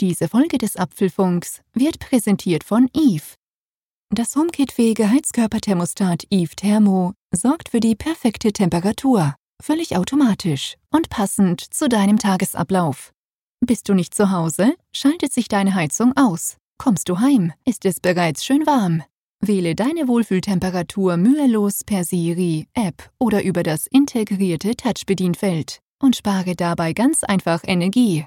Diese Folge des Apfelfunks wird präsentiert von Eve. Das HomeKit-fähige Heizkörperthermostat Eve Thermo sorgt für die perfekte Temperatur, völlig automatisch und passend zu deinem Tagesablauf. Bist du nicht zu Hause, schaltet sich deine Heizung aus. Kommst du heim, ist es bereits schön warm. Wähle deine Wohlfühltemperatur mühelos per Siri, App oder über das integrierte Touchbedienfeld und spare dabei ganz einfach Energie.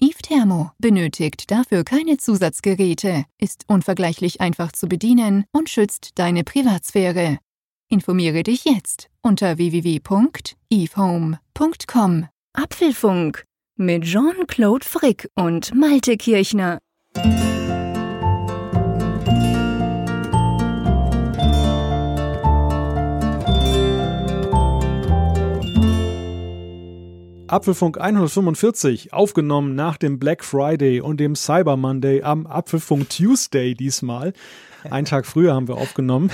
Eve Thermo benötigt dafür keine Zusatzgeräte, ist unvergleichlich einfach zu bedienen und schützt deine Privatsphäre. Informiere dich jetzt unter www.evehome.com. Apfelfunk mit Jean-Claude Frick und Malte Kirchner. Apfelfunk 145, aufgenommen nach dem Black Friday und dem Cyber Monday am Apfelfunk Tuesday diesmal. Einen Tag früher haben wir aufgenommen.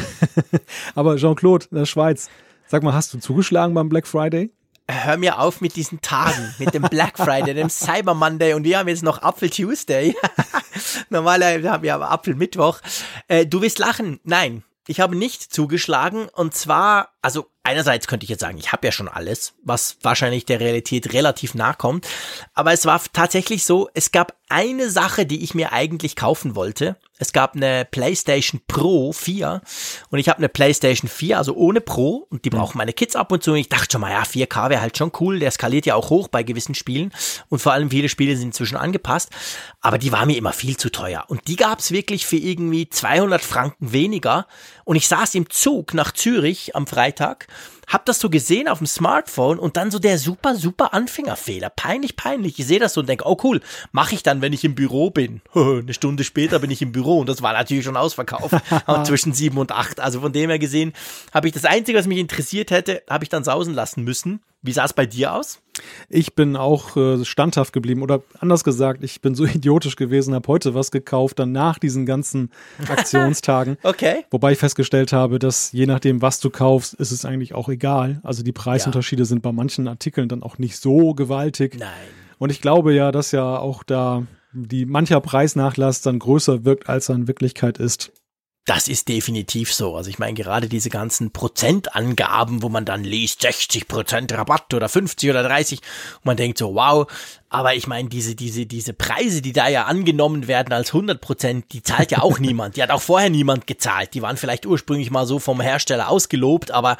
Aber Jean-Claude, der Schweiz, sag mal, hast du zugeschlagen beim Black Friday? Hör mir auf mit diesen Tagen, mit dem Black Friday, dem Cyber Monday und wir haben jetzt noch Apfel Tuesday. Normalerweise haben wir aber Apfel Mittwoch. Äh, du wirst lachen. Nein, ich habe nicht zugeschlagen und zwar, also einerseits könnte ich jetzt sagen, ich habe ja schon alles, was wahrscheinlich der Realität relativ nahe kommt, aber es war tatsächlich so, es gab eine Sache, die ich mir eigentlich kaufen wollte. Es gab eine PlayStation Pro 4 und ich habe eine PlayStation 4, also ohne Pro und die mhm. brauchen meine Kids ab und zu. Und ich dachte schon mal, ja, 4K wäre halt schon cool, der skaliert ja auch hoch bei gewissen Spielen und vor allem viele Spiele sind inzwischen angepasst, aber die war mir immer viel zu teuer. Und die gab's wirklich für irgendwie 200 Franken weniger. Und ich saß im Zug nach Zürich am Freitag hab das so gesehen auf dem Smartphone und dann so der super, super Anfängerfehler. Peinlich, peinlich. Ich sehe das so und denke, oh cool, mache ich dann, wenn ich im Büro bin. Eine Stunde später bin ich im Büro und das war natürlich schon ausverkauft. zwischen sieben und acht. Also von dem her gesehen, habe ich das Einzige, was mich interessiert hätte, habe ich dann sausen lassen müssen. Wie sah es bei dir aus? Ich bin auch äh, standhaft geblieben oder anders gesagt, ich bin so idiotisch gewesen, habe heute was gekauft, dann nach diesen ganzen Aktionstagen. okay. Wobei ich festgestellt habe, dass je nachdem, was du kaufst, ist es eigentlich auch egal. Also die Preisunterschiede ja. sind bei manchen Artikeln dann auch nicht so gewaltig. Nein. Und ich glaube ja, dass ja auch da die mancher Preisnachlass dann größer wirkt, als er in Wirklichkeit ist. Das ist definitiv so. Also ich meine, gerade diese ganzen Prozentangaben, wo man dann liest, 60 Prozent Rabatt oder 50 oder 30, und man denkt so, wow. Aber ich meine, diese, diese, diese Preise, die da ja angenommen werden als 100 Prozent, die zahlt ja auch niemand. Die hat auch vorher niemand gezahlt. Die waren vielleicht ursprünglich mal so vom Hersteller ausgelobt, aber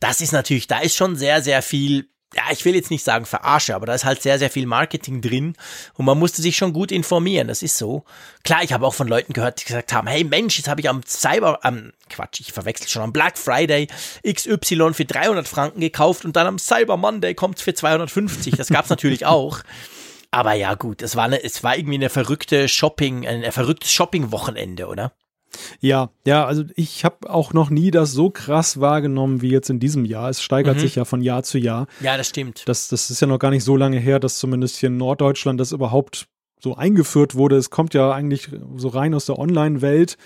das ist natürlich, da ist schon sehr, sehr viel ja, ich will jetzt nicht sagen verarsche, aber da ist halt sehr, sehr viel Marketing drin und man musste sich schon gut informieren, das ist so. Klar, ich habe auch von Leuten gehört, die gesagt haben, hey Mensch, jetzt habe ich am Cyber, am Quatsch, ich verwechsel schon, am Black Friday XY für 300 Franken gekauft und dann am Cyber Monday kommt's für 250, das gab's natürlich auch. Aber ja, gut, es war, eine, es war irgendwie eine verrückte Shopping, ein verrücktes Shopping-Wochenende, oder? Ja, ja, also ich habe auch noch nie das so krass wahrgenommen wie jetzt in diesem Jahr. Es steigert mhm. sich ja von Jahr zu Jahr. Ja, das stimmt. Das, das ist ja noch gar nicht so lange her, dass zumindest hier in Norddeutschland das überhaupt so eingeführt wurde. Es kommt ja eigentlich so rein aus der Online-Welt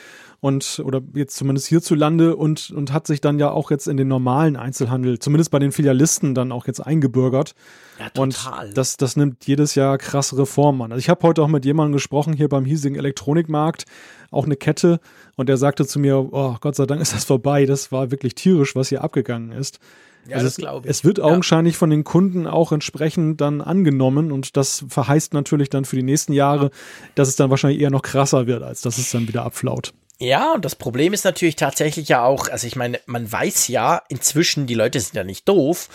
und oder jetzt zumindest hierzulande und, und hat sich dann ja auch jetzt in den normalen Einzelhandel, zumindest bei den Filialisten, dann auch jetzt eingebürgert. Ja, total. Und das, das nimmt jedes Jahr krassere Formen an. Also ich habe heute auch mit jemandem gesprochen hier beim hiesigen Elektronikmarkt, auch eine Kette, und der sagte zu mir, oh Gott sei Dank ist das vorbei, das war wirklich tierisch, was hier abgegangen ist. Ja, also das glaube ich. Es wird augenscheinlich ja. von den Kunden auch entsprechend dann angenommen und das verheißt natürlich dann für die nächsten Jahre, dass es dann wahrscheinlich eher noch krasser wird, als dass es dann wieder abflaut. Ja, und das Problem ist natürlich tatsächlich ja auch, also ich meine, man weiß ja inzwischen, die Leute sind ja nicht doof,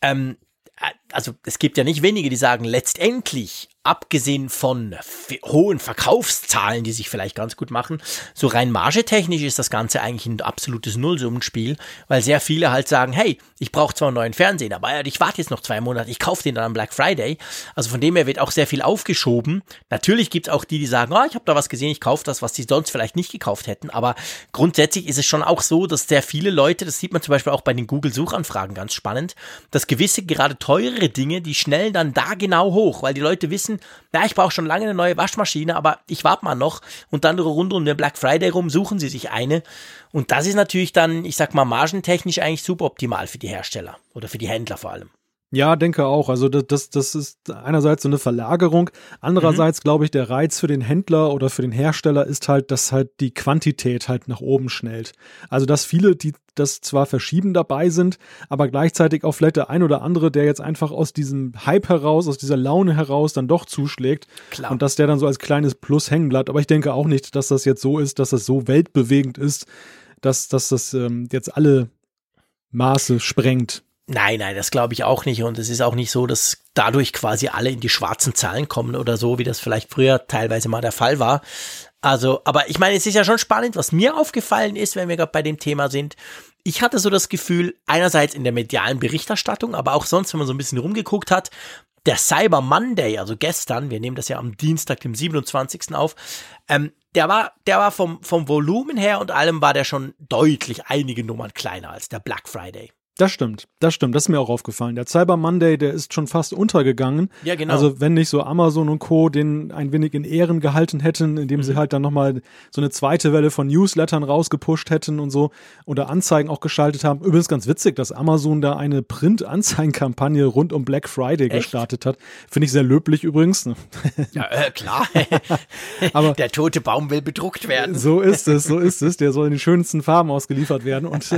ähm, also es gibt ja nicht wenige, die sagen, letztendlich abgesehen von hohen Verkaufszahlen, die sich vielleicht ganz gut machen, so rein margetechnisch ist das Ganze eigentlich ein absolutes Nullsummenspiel, weil sehr viele halt sagen, hey, ich brauche zwar einen neuen Fernseher, aber ich warte jetzt noch zwei Monate, ich kaufe den dann am Black Friday. Also von dem her wird auch sehr viel aufgeschoben. Natürlich gibt es auch die, die sagen, oh, ich habe da was gesehen, ich kaufe das, was die sonst vielleicht nicht gekauft hätten, aber grundsätzlich ist es schon auch so, dass sehr viele Leute, das sieht man zum Beispiel auch bei den Google-Suchanfragen ganz spannend, dass gewisse gerade teurere Dinge, die schnellen dann da genau hoch, weil die Leute wissen, wissen, na, ich brauche schon lange eine neue Waschmaschine, aber ich warte mal noch und dann rund um den Black Friday rum suchen sie sich eine. Und das ist natürlich dann, ich sag mal, margentechnisch eigentlich super optimal für die Hersteller oder für die Händler vor allem. Ja, denke auch. Also das, das, das ist einerseits so eine Verlagerung. Andererseits mhm. glaube ich, der Reiz für den Händler oder für den Hersteller ist halt, dass halt die Quantität halt nach oben schnellt. Also dass viele, die das zwar verschieben dabei sind, aber gleichzeitig auch vielleicht der ein oder andere, der jetzt einfach aus diesem Hype heraus, aus dieser Laune heraus dann doch zuschlägt. Klar. Und dass der dann so als kleines Plus hängen bleibt. Aber ich denke auch nicht, dass das jetzt so ist, dass das so weltbewegend ist, dass, dass das ähm, jetzt alle Maße sprengt. Nein, nein, das glaube ich auch nicht. Und es ist auch nicht so, dass dadurch quasi alle in die schwarzen Zahlen kommen oder so, wie das vielleicht früher teilweise mal der Fall war. Also, aber ich meine, es ist ja schon spannend, was mir aufgefallen ist, wenn wir gerade bei dem Thema sind. Ich hatte so das Gefühl, einerseits in der medialen Berichterstattung, aber auch sonst, wenn man so ein bisschen rumgeguckt hat, der Cyber Monday, also gestern, wir nehmen das ja am Dienstag, dem 27. auf, ähm, der war, der war vom, vom Volumen her und allem war der schon deutlich einige Nummern kleiner als der Black Friday. Das stimmt, das stimmt, das ist mir auch aufgefallen. Der Cyber Monday, der ist schon fast untergegangen. Ja, genau. Also wenn nicht so Amazon und Co. den ein wenig in Ehren gehalten hätten, indem mhm. sie halt dann nochmal so eine zweite Welle von Newslettern rausgepusht hätten und so oder Anzeigen auch geschaltet haben. Übrigens ganz witzig, dass Amazon da eine Print-Anzeigenkampagne rund um Black Friday Echt? gestartet hat. Finde ich sehr löblich übrigens. Ja, äh, klar. Aber der tote Baum will bedruckt werden. So ist es, so ist es. Der soll in den schönsten Farben ausgeliefert werden und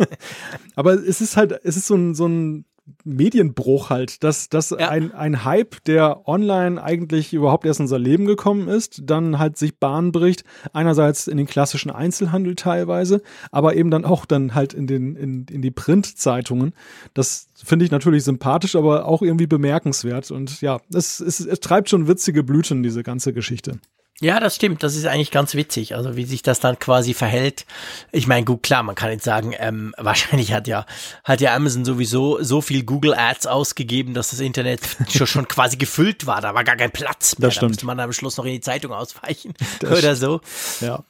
Aber es ist halt, es ist so ein, so ein Medienbruch halt, dass, dass ja. ein, ein Hype, der online eigentlich überhaupt erst in unser Leben gekommen ist, dann halt sich Bahn bricht, einerseits in den klassischen Einzelhandel teilweise, aber eben dann auch dann halt in, den, in, in die Printzeitungen. Das finde ich natürlich sympathisch, aber auch irgendwie bemerkenswert. Und ja, es, es, es treibt schon witzige Blüten, diese ganze Geschichte. Ja, das stimmt. Das ist eigentlich ganz witzig. Also wie sich das dann quasi verhält. Ich meine, gut, klar, man kann jetzt sagen, ähm, wahrscheinlich hat ja, hat ja Amazon sowieso so viel Google Ads ausgegeben, dass das Internet schon, schon quasi gefüllt war. Da war gar kein Platz mehr. Das stimmt. Da musste man am Schluss noch in die Zeitung ausweichen das oder so. Ja.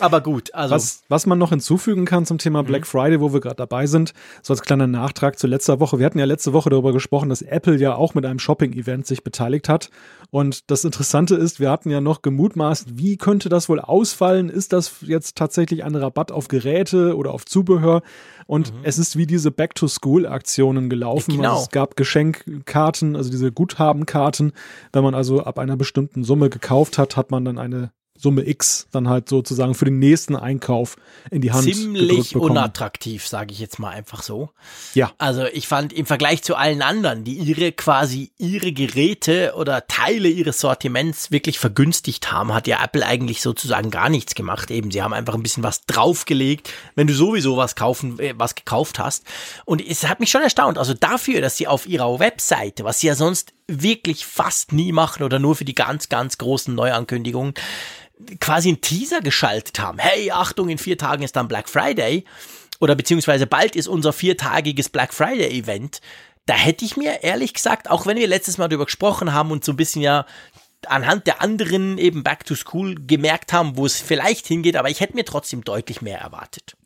Aber gut, also. Was, was man noch hinzufügen kann zum Thema Black mhm. Friday, wo wir gerade dabei sind, so als kleiner Nachtrag zu letzter Woche. Wir hatten ja letzte Woche darüber gesprochen, dass Apple ja auch mit einem Shopping-Event sich beteiligt hat. Und das Interessante ist, wir hatten ja noch gemutmaßt, wie könnte das wohl ausfallen? Ist das jetzt tatsächlich ein Rabatt auf Geräte oder auf Zubehör? Und mhm. es ist wie diese Back-to-School-Aktionen gelaufen. Genau. Also es gab Geschenkkarten, also diese Guthabenkarten. Wenn man also ab einer bestimmten Summe gekauft hat, hat man dann eine Summe X dann halt sozusagen für den nächsten Einkauf in die Hand Ziemlich unattraktiv, sage ich jetzt mal einfach so. Ja. Also ich fand im Vergleich zu allen anderen, die ihre quasi ihre Geräte oder Teile ihres Sortiments wirklich vergünstigt haben, hat ja Apple eigentlich sozusagen gar nichts gemacht. Eben, sie haben einfach ein bisschen was draufgelegt, wenn du sowieso was kaufen, äh, was gekauft hast. Und es hat mich schon erstaunt. Also dafür, dass sie auf ihrer Webseite, was sie ja sonst wirklich fast nie machen oder nur für die ganz, ganz großen Neuankündigungen, quasi einen Teaser geschaltet haben. Hey, Achtung, in vier Tagen ist dann Black Friday oder beziehungsweise bald ist unser viertagiges Black Friday Event. Da hätte ich mir ehrlich gesagt, auch wenn wir letztes Mal darüber gesprochen haben und so ein bisschen ja anhand der anderen eben Back to School gemerkt haben, wo es vielleicht hingeht, aber ich hätte mir trotzdem deutlich mehr erwartet.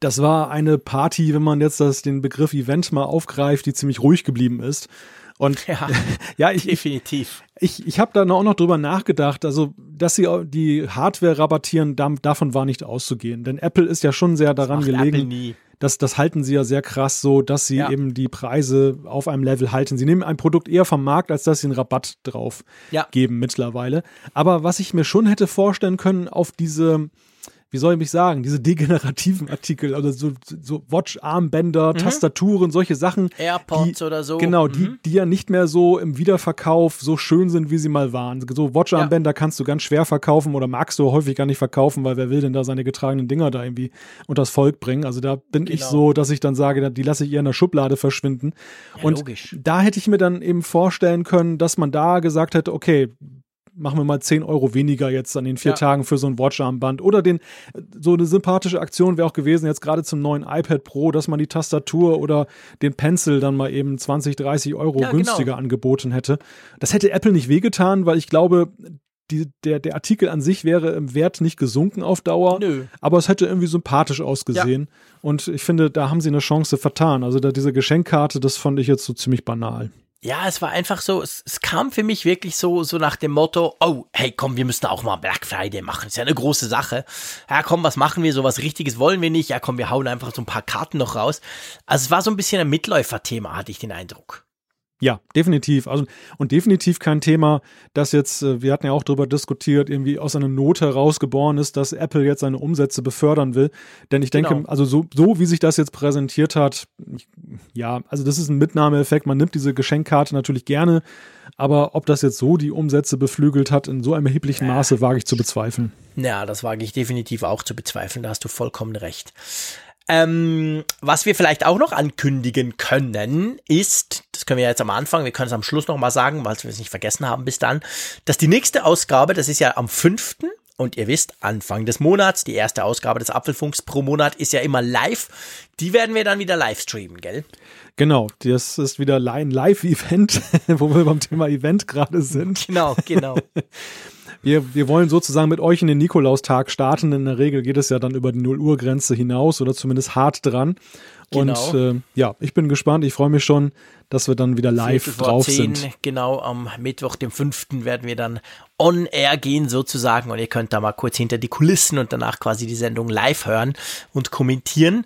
Das war eine Party, wenn man jetzt das, den Begriff Event mal aufgreift, die ziemlich ruhig geblieben ist. Und ja, ja ich, definitiv. Ich, ich habe da auch noch drüber nachgedacht, also dass sie die Hardware rabattieren, davon war nicht auszugehen. Denn Apple ist ja schon sehr daran gelegen. Das, das halten sie ja sehr krass so, dass sie ja. eben die Preise auf einem Level halten. Sie nehmen ein Produkt eher vom Markt, als dass sie einen Rabatt drauf ja. geben mittlerweile. Aber was ich mir schon hätte vorstellen können, auf diese wie soll ich mich sagen, diese degenerativen Artikel, also so, so Watch-Armbänder, mhm. Tastaturen, solche Sachen. AirPods die, oder so. Genau, mhm. die, die ja nicht mehr so im Wiederverkauf so schön sind, wie sie mal waren. So Watch-Armbänder ja. kannst du ganz schwer verkaufen oder magst du häufig gar nicht verkaufen, weil wer will denn da seine getragenen Dinger da irgendwie unters Volk bringen? Also da bin genau. ich so, dass ich dann sage, die lasse ich eher in der Schublade verschwinden. Ja, Und logisch. da hätte ich mir dann eben vorstellen können, dass man da gesagt hätte, okay, machen wir mal 10 Euro weniger jetzt an den vier ja. Tagen für so ein Watcharmband. Oder den, so eine sympathische Aktion wäre auch gewesen, jetzt gerade zum neuen iPad Pro, dass man die Tastatur oder den Pencil dann mal eben 20, 30 Euro ja, genau. günstiger genau. angeboten hätte. Das hätte Apple nicht wehgetan, weil ich glaube, die, der, der Artikel an sich wäre im Wert nicht gesunken auf Dauer, Nö. aber es hätte irgendwie sympathisch ausgesehen. Ja. Und ich finde, da haben sie eine Chance vertan. Also da diese Geschenkkarte, das fand ich jetzt so ziemlich banal. Ja, es war einfach so, es, es, kam für mich wirklich so, so nach dem Motto, oh, hey, komm, wir müssen auch mal Black Friday machen. Ist ja eine große Sache. Ja, komm, was machen wir? So was Richtiges wollen wir nicht. Ja, komm, wir hauen einfach so ein paar Karten noch raus. Also es war so ein bisschen ein Mitläuferthema, hatte ich den Eindruck. Ja, definitiv. Also, und definitiv kein Thema, das jetzt, äh, wir hatten ja auch darüber diskutiert, irgendwie aus einer Not heraus geboren ist, dass Apple jetzt seine Umsätze befördern will. Denn ich denke, genau. also so, so wie sich das jetzt präsentiert hat, ja, also das ist ein Mitnahmeeffekt. Man nimmt diese Geschenkkarte natürlich gerne, aber ob das jetzt so die Umsätze beflügelt hat, in so einem erheblichen Maße, wage ich zu bezweifeln. Ja, das wage ich definitiv auch zu bezweifeln. Da hast du vollkommen recht. Ähm, was wir vielleicht auch noch ankündigen können, ist, das können wir jetzt am Anfang, wir können es am Schluss noch mal sagen, weil wir es nicht vergessen haben bis dann, dass die nächste Ausgabe, das ist ja am 5. Und ihr wisst, Anfang des Monats, die erste Ausgabe des Apfelfunks pro Monat ist ja immer live. Die werden wir dann wieder live streamen, gell? Genau, das ist wieder ein Live-Event, wo wir beim Thema Event gerade sind. Genau, genau. wir, wir wollen sozusagen mit euch in den Nikolaustag starten. In der Regel geht es ja dann über die 0 Uhr Grenze hinaus oder zumindest hart dran. Genau. Und äh, ja, ich bin gespannt. Ich freue mich schon, dass wir dann wieder live drauf 10, sind. Genau, am Mittwoch, dem 5. werden wir dann on air gehen sozusagen und ihr könnt da mal kurz hinter die Kulissen und danach quasi die Sendung live hören und kommentieren.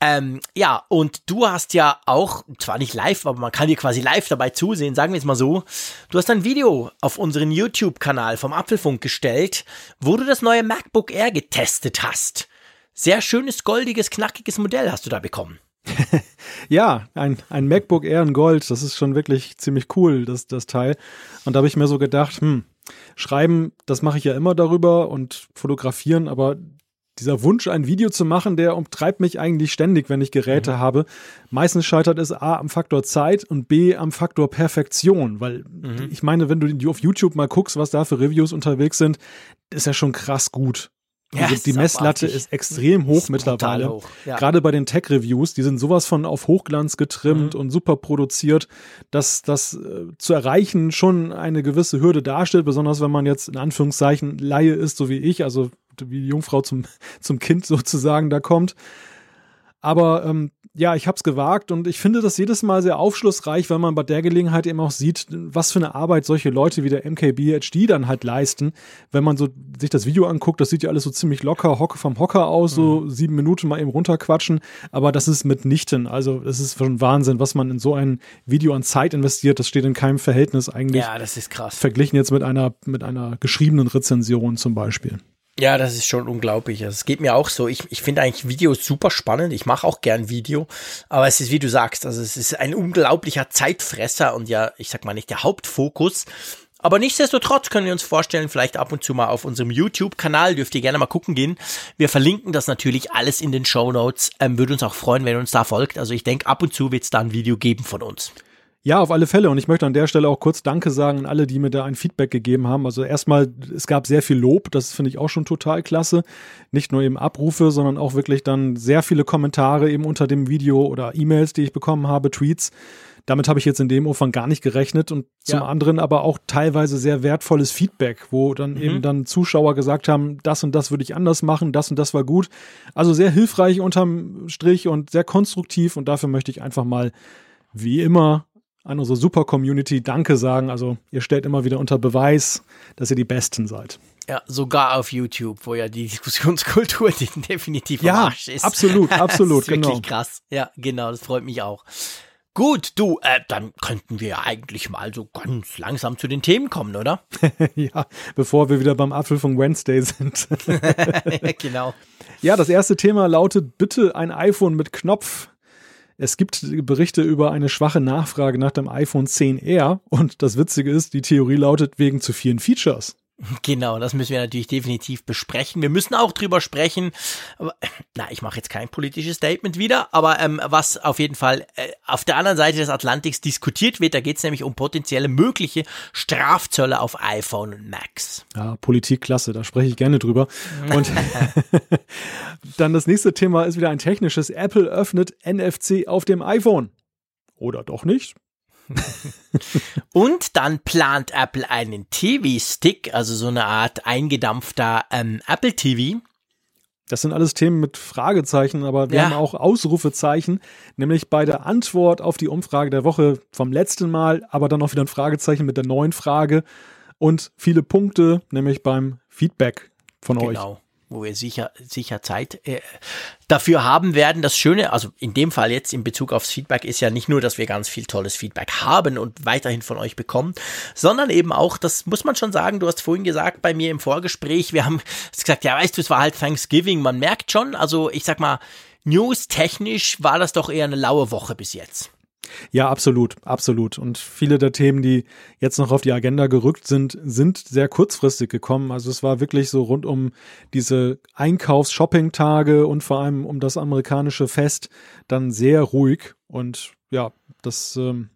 Ähm, ja, und du hast ja auch, zwar nicht live, aber man kann dir quasi live dabei zusehen, sagen wir es mal so. Du hast ein Video auf unseren YouTube-Kanal vom Apfelfunk gestellt, wo du das neue MacBook Air getestet hast. Sehr schönes, goldiges, knackiges Modell hast du da bekommen. ja, ein, ein MacBook Air in Gold, das ist schon wirklich ziemlich cool, das, das Teil. Und da habe ich mir so gedacht, hm, schreiben, das mache ich ja immer darüber und fotografieren, aber dieser Wunsch, ein Video zu machen, der umtreibt mich eigentlich ständig, wenn ich Geräte mhm. habe. Meistens scheitert es A am Faktor Zeit und B am Faktor Perfektion, weil mhm. ich meine, wenn du auf YouTube mal guckst, was da für Reviews unterwegs sind, ist ja schon krass gut. Also ja, die Messlatte ist extrem hoch ist mittlerweile. Hoch. Ja. Gerade bei den Tech-Reviews, die sind sowas von auf Hochglanz getrimmt mhm. und super produziert, dass das äh, zu erreichen schon eine gewisse Hürde darstellt, besonders wenn man jetzt in Anführungszeichen Laie ist, so wie ich, also wie die Jungfrau zum, zum Kind sozusagen da kommt. Aber ähm, ja, ich habe es gewagt und ich finde das jedes Mal sehr aufschlussreich, weil man bei der Gelegenheit eben auch sieht, was für eine Arbeit solche Leute wie der MKBHD dann halt leisten. Wenn man so sich das Video anguckt, das sieht ja alles so ziemlich locker, Hocke vom Hocker aus, so mhm. sieben Minuten mal eben runterquatschen. Aber das ist mitnichten. Also es ist schon Wahnsinn, was man in so ein Video an Zeit investiert. Das steht in keinem Verhältnis eigentlich. Ja, das ist krass. Verglichen jetzt mit einer, mit einer geschriebenen Rezension zum Beispiel. Ja, das ist schon unglaublich. Also, es geht mir auch so. Ich, ich finde eigentlich Videos super spannend. Ich mache auch gern Video. Aber es ist, wie du sagst, also es ist ein unglaublicher Zeitfresser und ja, ich sag mal nicht der Hauptfokus. Aber nichtsdestotrotz können wir uns vorstellen, vielleicht ab und zu mal auf unserem YouTube-Kanal, dürft ihr gerne mal gucken gehen. Wir verlinken das natürlich alles in den Show Notes. Ähm, würde uns auch freuen, wenn ihr uns da folgt. Also ich denke, ab und zu wird es da ein Video geben von uns. Ja, auf alle Fälle. Und ich möchte an der Stelle auch kurz Danke sagen an alle, die mir da ein Feedback gegeben haben. Also erstmal, es gab sehr viel Lob. Das finde ich auch schon total klasse. Nicht nur eben Abrufe, sondern auch wirklich dann sehr viele Kommentare eben unter dem Video oder E-Mails, die ich bekommen habe, Tweets. Damit habe ich jetzt in dem Umfang gar nicht gerechnet und zum ja. anderen aber auch teilweise sehr wertvolles Feedback, wo dann mhm. eben dann Zuschauer gesagt haben, das und das würde ich anders machen, das und das war gut. Also sehr hilfreich unterm Strich und sehr konstruktiv und dafür möchte ich einfach mal wie immer an unsere super Community Danke sagen. Also ihr stellt immer wieder unter Beweis, dass ihr die Besten seid. Ja, sogar auf YouTube, wo ja die Diskussionskultur definitiv ja, ist. Absolut, absolut, das ist genau. Wirklich krass. Ja, genau, das freut mich auch. Gut, du, äh, dann könnten wir ja eigentlich mal so ganz langsam zu den Themen kommen, oder? ja, bevor wir wieder beim Apfel von Wednesday sind. genau. Ja, das erste Thema lautet bitte ein iPhone mit Knopf. Es gibt Berichte über eine schwache Nachfrage nach dem iPhone 10R und das Witzige ist, die Theorie lautet wegen zu vielen Features. Genau, das müssen wir natürlich definitiv besprechen. Wir müssen auch drüber sprechen. Aber, na, ich mache jetzt kein politisches Statement wieder, aber ähm, was auf jeden Fall äh, auf der anderen Seite des Atlantiks diskutiert wird, da geht es nämlich um potenzielle mögliche Strafzölle auf iPhone und Macs. Ja, Politik klasse, da spreche ich gerne drüber. Und dann das nächste Thema ist wieder ein technisches. Apple öffnet NFC auf dem iPhone. Oder doch nicht? und dann plant Apple einen TV-Stick, also so eine Art eingedampfter ähm, Apple TV. Das sind alles Themen mit Fragezeichen, aber wir Ja. haben auch Ausrufezeichen, nämlich bei der Antwort auf die Umfrage der Woche vom letzten Mal, aber dann auch wieder ein Fragezeichen mit der neuen Frage und viele Punkte, nämlich beim Feedback von euch. Genau. Wo wir sicher, sicher Zeit äh, dafür haben werden. Das Schöne, also in dem Fall jetzt in Bezug aufs Feedback, ist ja nicht nur, dass wir ganz viel tolles Feedback haben und weiterhin von euch bekommen, sondern eben auch, das muss man schon sagen, du hast vorhin gesagt bei mir im Vorgespräch, wir haben gesagt, ja, weißt du, es war halt Thanksgiving. Man merkt schon, also ich sag mal, news-technisch war das doch eher eine laue Woche bis jetzt. Ja, absolut, absolut. Und viele der Themen, die jetzt noch auf die Agenda gerückt sind, sind sehr kurzfristig gekommen. Also es war wirklich so rund um diese Einkaufs-Shopping-Tage und vor allem um das amerikanische Fest dann sehr ruhig. Und ja, das, ähm,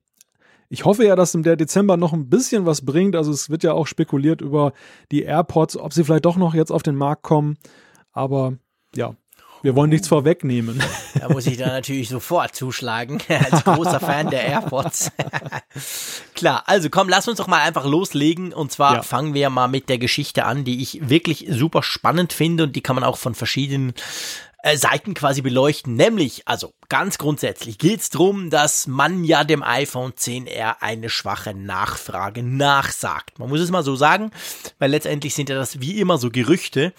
ich hoffe ja, dass der Dezember noch ein bisschen was bringt. Also es wird ja auch spekuliert über die AirPods, ob sie vielleicht doch noch jetzt auf den Markt kommen. Aber ja, wir wollen nichts vorwegnehmen. Da muss ich dann natürlich sofort zuschlagen, als großer Fan der AirPods. Klar, also komm, lass uns doch mal einfach loslegen. Und zwar Ja. fangen wir mal mit der Geschichte an, die ich wirklich super spannend finde und die kann man auch von verschiedenen äh, Seiten quasi beleuchten. Nämlich, also ganz grundsätzlich geht es darum, dass man ja dem iPhone 10R eine schwache Nachfrage nachsagt. Man muss es mal so sagen, weil letztendlich sind ja das wie immer so Gerüchte.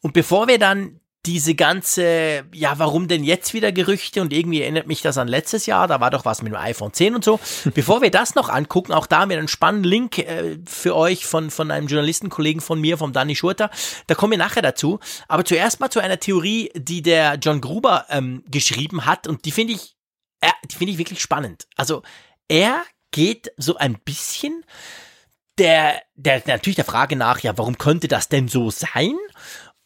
Und bevor wir dann diese ganze, ja, warum denn jetzt wieder Gerüchte und irgendwie erinnert mich das an letztes Jahr, da war doch was mit dem iPhone 10 und so. Bevor wir das noch angucken, auch da haben wir einen spannenden Link äh, für euch von, von einem Journalistenkollegen von mir, vom Danny Schurter. Da kommen wir nachher dazu. Aber zuerst mal zu einer Theorie, die der John Gruber ähm, geschrieben hat und die finde ich, äh, die finde ich wirklich spannend. Also er geht so ein bisschen der, der natürlich der Frage nach, ja, warum könnte das denn so sein?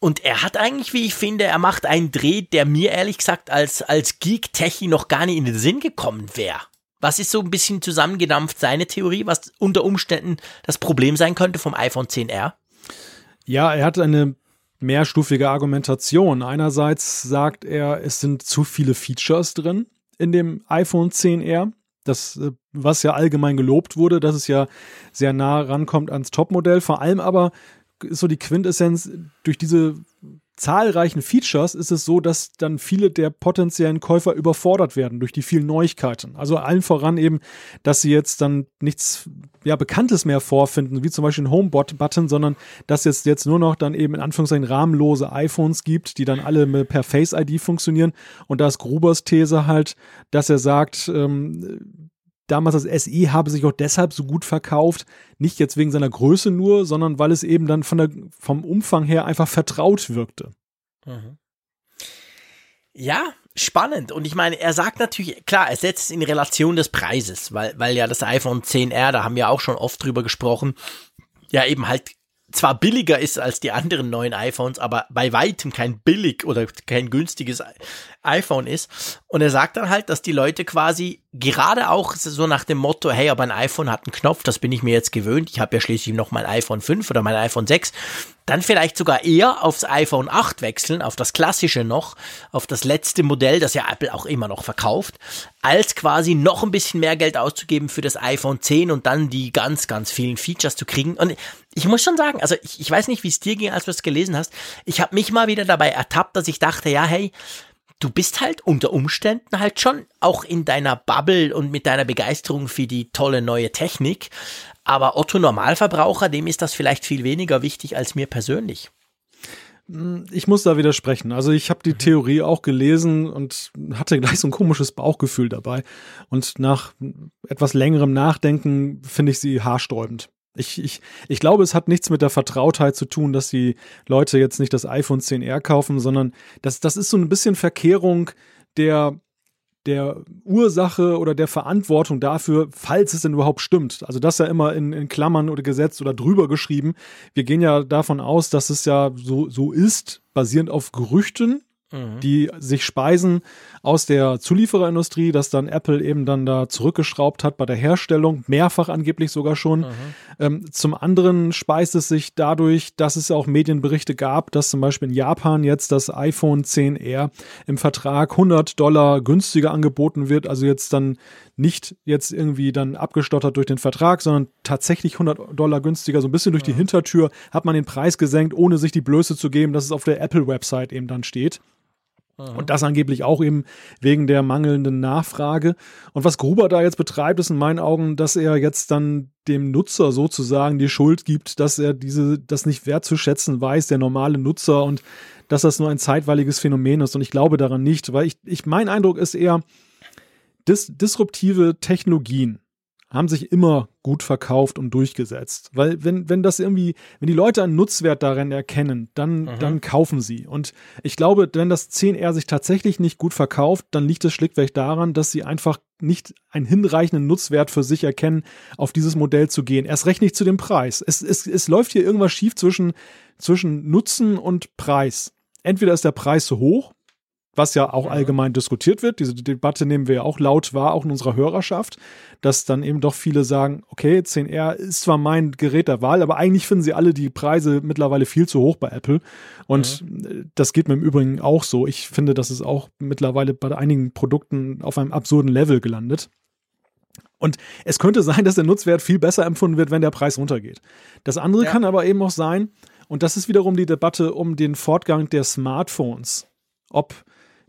Und er hat eigentlich, wie ich finde, er macht einen Dreh, der mir ehrlich gesagt als, als Geek-Techie noch gar nicht in den Sinn gekommen wäre. Was ist so ein bisschen zusammengedampft seine Theorie, was unter Umständen das Problem sein könnte vom iPhone 10R? Ja, er hat eine mehrstufige Argumentation. Einerseits sagt er, es sind zu viele Features drin in dem iPhone 10R. Das, äh, was ja allgemein gelobt wurde, dass es ja sehr nah rankommt ans Topmodell. Vor allem aber ist so die Quintessenz, durch diese zahlreichen Features ist es so, dass dann viele der potenziellen Käufer überfordert werden durch die vielen Neuigkeiten. Also allen voran eben, dass sie jetzt dann nichts ja, Bekanntes mehr vorfinden, wie zum Beispiel ein Homebot-Button, sondern dass es jetzt nur noch dann eben in Anführungszeichen rahmenlose iPhones gibt, die dann alle per Face-ID funktionieren. Und da ist Grubers These halt, dass er sagt, ähm, damals das SI habe sich auch deshalb so gut verkauft, nicht jetzt wegen seiner Größe nur, sondern weil es eben dann von der, vom Umfang her einfach vertraut wirkte. Mhm. Ja, spannend. Und ich meine, er sagt natürlich, klar, er setzt es in Relation des Preises, weil, weil ja das iPhone 10R, da haben wir auch schon oft drüber gesprochen, ja eben halt zwar billiger ist als die anderen neuen iPhones, aber bei weitem kein billig oder kein günstiges iPhone ist. Und er sagt dann halt, dass die Leute quasi gerade auch so nach dem Motto, hey, aber ein iPhone hat einen Knopf, das bin ich mir jetzt gewöhnt. Ich habe ja schließlich noch mein iPhone 5 oder mein iPhone 6. Dann vielleicht sogar eher aufs iPhone 8 wechseln, auf das klassische noch, auf das letzte Modell, das ja Apple auch immer noch verkauft, als quasi noch ein bisschen mehr Geld auszugeben für das iPhone 10 und dann die ganz, ganz vielen Features zu kriegen. Und ich muss schon sagen, also ich, ich weiß nicht, wie es dir ging, als du es gelesen hast. Ich habe mich mal wieder dabei ertappt, dass ich dachte, ja, hey, du bist halt unter Umständen halt schon auch in deiner Bubble und mit deiner Begeisterung für die tolle neue Technik. Aber Otto Normalverbraucher, dem ist das vielleicht viel weniger wichtig als mir persönlich. Ich muss da widersprechen. Also ich habe die Theorie auch gelesen und hatte gleich so ein komisches Bauchgefühl dabei. Und nach etwas längerem Nachdenken finde ich sie haarsträubend. Ich, ich, ich glaube, es hat nichts mit der Vertrautheit zu tun, dass die Leute jetzt nicht das iPhone 10R kaufen, sondern das, das ist so ein bisschen Verkehrung der, der Ursache oder der Verantwortung dafür, falls es denn überhaupt stimmt. Also das ja immer in, in Klammern oder Gesetz oder drüber geschrieben. Wir gehen ja davon aus, dass es ja so, so ist, basierend auf Gerüchten, die sich speisen aus der Zuliefererindustrie, dass dann Apple eben dann da zurückgeschraubt hat bei der Herstellung, mehrfach angeblich sogar schon. Ähm, zum anderen speist es sich dadurch, dass es auch Medienberichte gab, dass zum Beispiel in Japan jetzt das iPhone 10R im Vertrag 100 Dollar günstiger angeboten wird, also jetzt dann nicht jetzt irgendwie dann abgestottert durch den Vertrag, sondern tatsächlich 100 Dollar günstiger, so ein bisschen durch die Hintertür hat man den Preis gesenkt, ohne sich die Blöße zu geben, dass es auf der Apple-Website eben dann steht. Und das angeblich auch eben wegen der mangelnden Nachfrage. Und was Gruber da jetzt betreibt, ist in meinen Augen, dass er jetzt dann dem Nutzer sozusagen die Schuld gibt, dass er diese, das nicht wertzuschätzen weiß, der normale Nutzer und dass das nur ein zeitweiliges Phänomen ist. Und ich glaube daran nicht, weil ich, ich mein Eindruck ist eher, dis disruptive Technologien haben sich immer gut verkauft und durchgesetzt. Weil wenn, wenn das irgendwie, wenn die Leute einen Nutzwert darin erkennen, dann, mhm. dann kaufen sie. Und ich glaube, wenn das 10R sich tatsächlich nicht gut verkauft, dann liegt es schlichtweg daran, dass sie einfach nicht einen hinreichenden Nutzwert für sich erkennen, auf dieses Modell zu gehen. Erst recht nicht zu dem Preis. Es, es, es läuft hier irgendwas schief zwischen, zwischen Nutzen und Preis. Entweder ist der Preis zu hoch, was ja auch allgemein diskutiert wird. Diese Debatte nehmen wir ja auch laut wahr, auch in unserer Hörerschaft, dass dann eben doch viele sagen, okay, 10R ist zwar mein Gerät der Wahl, aber eigentlich finden sie alle die Preise mittlerweile viel zu hoch bei Apple. Und mhm. das geht mir im Übrigen auch so. Ich finde, das ist auch mittlerweile bei einigen Produkten auf einem absurden Level gelandet. Und es könnte sein, dass der Nutzwert viel besser empfunden wird, wenn der Preis runtergeht. Das andere ja. kann aber eben auch sein, und das ist wiederum die Debatte um den Fortgang der Smartphones. Ob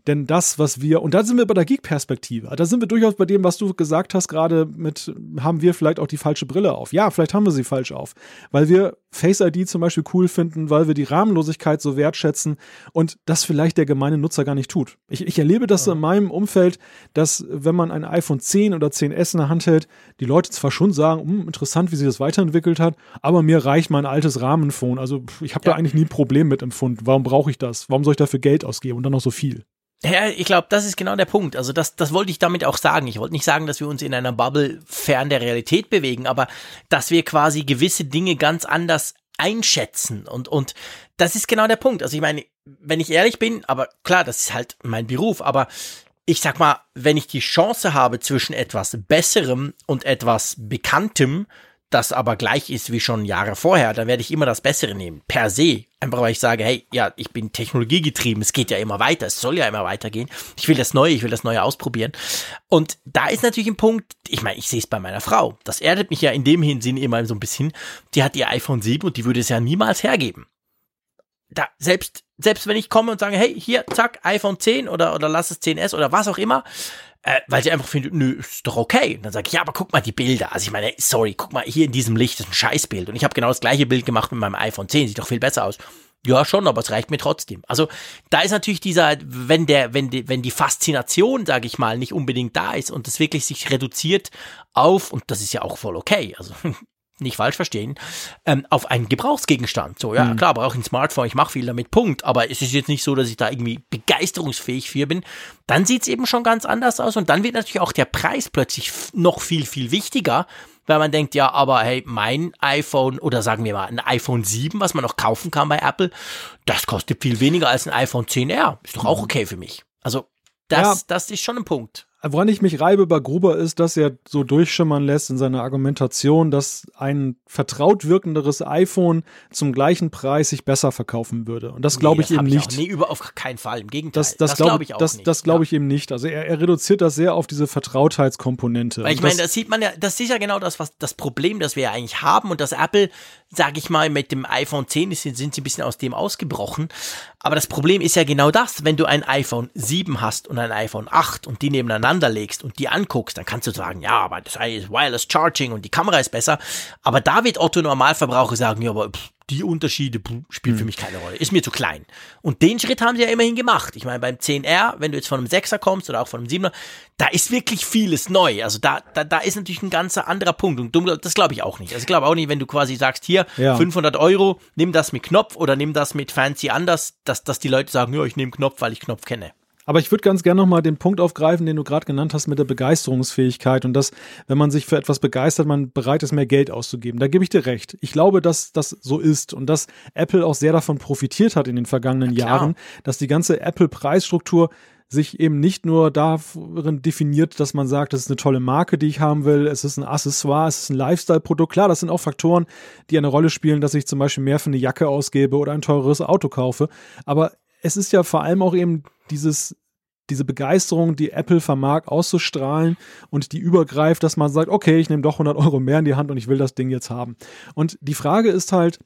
denn das, was wir, und da sind wir bei der Geek-Perspektive, da sind wir durchaus bei dem, was du gesagt hast, gerade mit, haben wir vielleicht auch die falsche Brille auf. Ja, vielleicht haben wir sie falsch auf, weil wir Face ID zum Beispiel cool finden, weil wir die Rahmenlosigkeit so wertschätzen und das vielleicht der gemeine Nutzer gar nicht tut. Ich, ich erlebe das ja. in meinem Umfeld, dass wenn man ein iPhone 10 oder 10S in der Hand hält, die Leute zwar schon sagen, hm, interessant, wie sich das weiterentwickelt hat, aber mir reicht mein altes Rahmenphone. Also ich habe ja. da eigentlich nie ein Problem mit empfunden. Warum brauche ich das? Warum soll ich dafür Geld ausgeben und dann noch so viel? Ja, ich glaube, das ist genau der Punkt. Also das, das wollte ich damit auch sagen. Ich wollte nicht sagen, dass wir uns in einer Bubble fern der Realität bewegen, aber dass wir quasi gewisse Dinge ganz anders einschätzen. Und, und das ist genau der Punkt. Also ich meine, wenn ich ehrlich bin, aber klar, das ist halt mein Beruf, aber ich sag mal, wenn ich die Chance habe zwischen etwas Besserem und etwas Bekanntem, das aber gleich ist wie schon Jahre vorher, dann werde ich immer das Bessere nehmen. Per se. Einfach weil ich sage, hey, ja, ich bin technologiegetrieben, es geht ja immer weiter, es soll ja immer weitergehen. Ich will das Neue, ich will das Neue ausprobieren. Und da ist natürlich ein Punkt, ich meine, ich sehe es bei meiner Frau. Das erdet mich ja in dem Hinsinn immer so ein bisschen. Die hat ihr iPhone 7 und die würde es ja niemals hergeben. Da, selbst, selbst wenn ich komme und sage, hey, hier, zack, iPhone 10 oder, oder lass es 10S oder was auch immer, äh, weil sie einfach findet, nö, ist doch okay. Und dann sage ich, ja, aber guck mal die Bilder. Also ich meine, sorry, guck mal, hier in diesem Licht ist ein Scheißbild. Und ich habe genau das gleiche Bild gemacht mit meinem iPhone 10, sieht doch viel besser aus. Ja, schon, aber es reicht mir trotzdem. Also da ist natürlich dieser, wenn der, wenn die, wenn die Faszination, sage ich mal, nicht unbedingt da ist und es wirklich sich reduziert auf, und das ist ja auch voll okay, also nicht falsch verstehen, ähm, auf einen Gebrauchsgegenstand. So, ja, mhm. klar, brauche ich ein Smartphone, ich mache viel damit, Punkt. Aber es ist jetzt nicht so, dass ich da irgendwie begeisterungsfähig für bin. Dann sieht es eben schon ganz anders aus und dann wird natürlich auch der Preis plötzlich noch viel, viel wichtiger, weil man denkt, ja, aber hey, mein iPhone oder sagen wir mal ein iPhone 7, was man noch kaufen kann bei Apple, das kostet viel weniger als ein iPhone 10R. Ist doch auch mhm. okay für mich. Also das, ja. das ist schon ein Punkt. Woran ich mich reibe bei Gruber ist, dass er so durchschimmern lässt in seiner Argumentation, dass ein vertraut wirkenderes iPhone zum gleichen Preis sich besser verkaufen würde. Und das glaube nee, ich eben nicht. Ich nee, über auf keinen Fall. Im Gegenteil. Das, das, das glaube ich auch das, nicht. Das glaube ich eben nicht. Also er, er, reduziert das sehr auf diese Vertrautheitskomponente. Weil ich meine, das sieht man ja, das ist ja genau das, was das Problem, das wir ja eigentlich haben und das Apple, sage ich mal, mit dem iPhone 10 sind, sind sie ein bisschen aus dem ausgebrochen. Aber das Problem ist ja genau das, wenn du ein iPhone 7 hast und ein iPhone 8 und die nebeneinander legst und die anguckst, dann kannst du sagen, ja, aber das ist Wireless Charging und die Kamera ist besser. Aber da wird Otto Normalverbraucher sagen, ja, aber pff, die Unterschiede spielen für hm. mich keine Rolle. Ist mir zu klein. Und den Schritt haben sie ja immerhin gemacht. Ich meine, beim 10R, wenn du jetzt von einem 6er kommst oder auch von einem 7er, da ist wirklich vieles neu. Also da, da, da ist natürlich ein ganz anderer Punkt. Und das glaube ich auch nicht. Also ich glaube auch nicht, wenn du quasi sagst, hier, ja. 500 Euro, nimm das mit Knopf oder nimm das mit Fancy anders, dass, dass die Leute sagen, ja, ich nehme Knopf, weil ich Knopf kenne. Aber ich würde ganz gerne nochmal den Punkt aufgreifen, den du gerade genannt hast mit der Begeisterungsfähigkeit und dass, wenn man sich für etwas begeistert, man bereit ist, mehr Geld auszugeben. Da gebe ich dir recht. Ich glaube, dass das so ist und dass Apple auch sehr davon profitiert hat in den vergangenen Jahren, dass die ganze Apple-Preisstruktur sich eben nicht nur darin definiert, dass man sagt, das ist eine tolle Marke, die ich haben will, es ist ein Accessoire, es ist ein Lifestyle-Produkt. Klar, das sind auch Faktoren, die eine Rolle spielen, dass ich zum Beispiel mehr für eine Jacke ausgebe oder ein teureres Auto kaufe. Aber es ist ja vor allem auch eben dieses diese Begeisterung, die Apple vermag auszustrahlen und die übergreift, dass man sagt, okay, ich nehme doch 100 Euro mehr in die Hand und ich will das Ding jetzt haben. Und die Frage ist halt,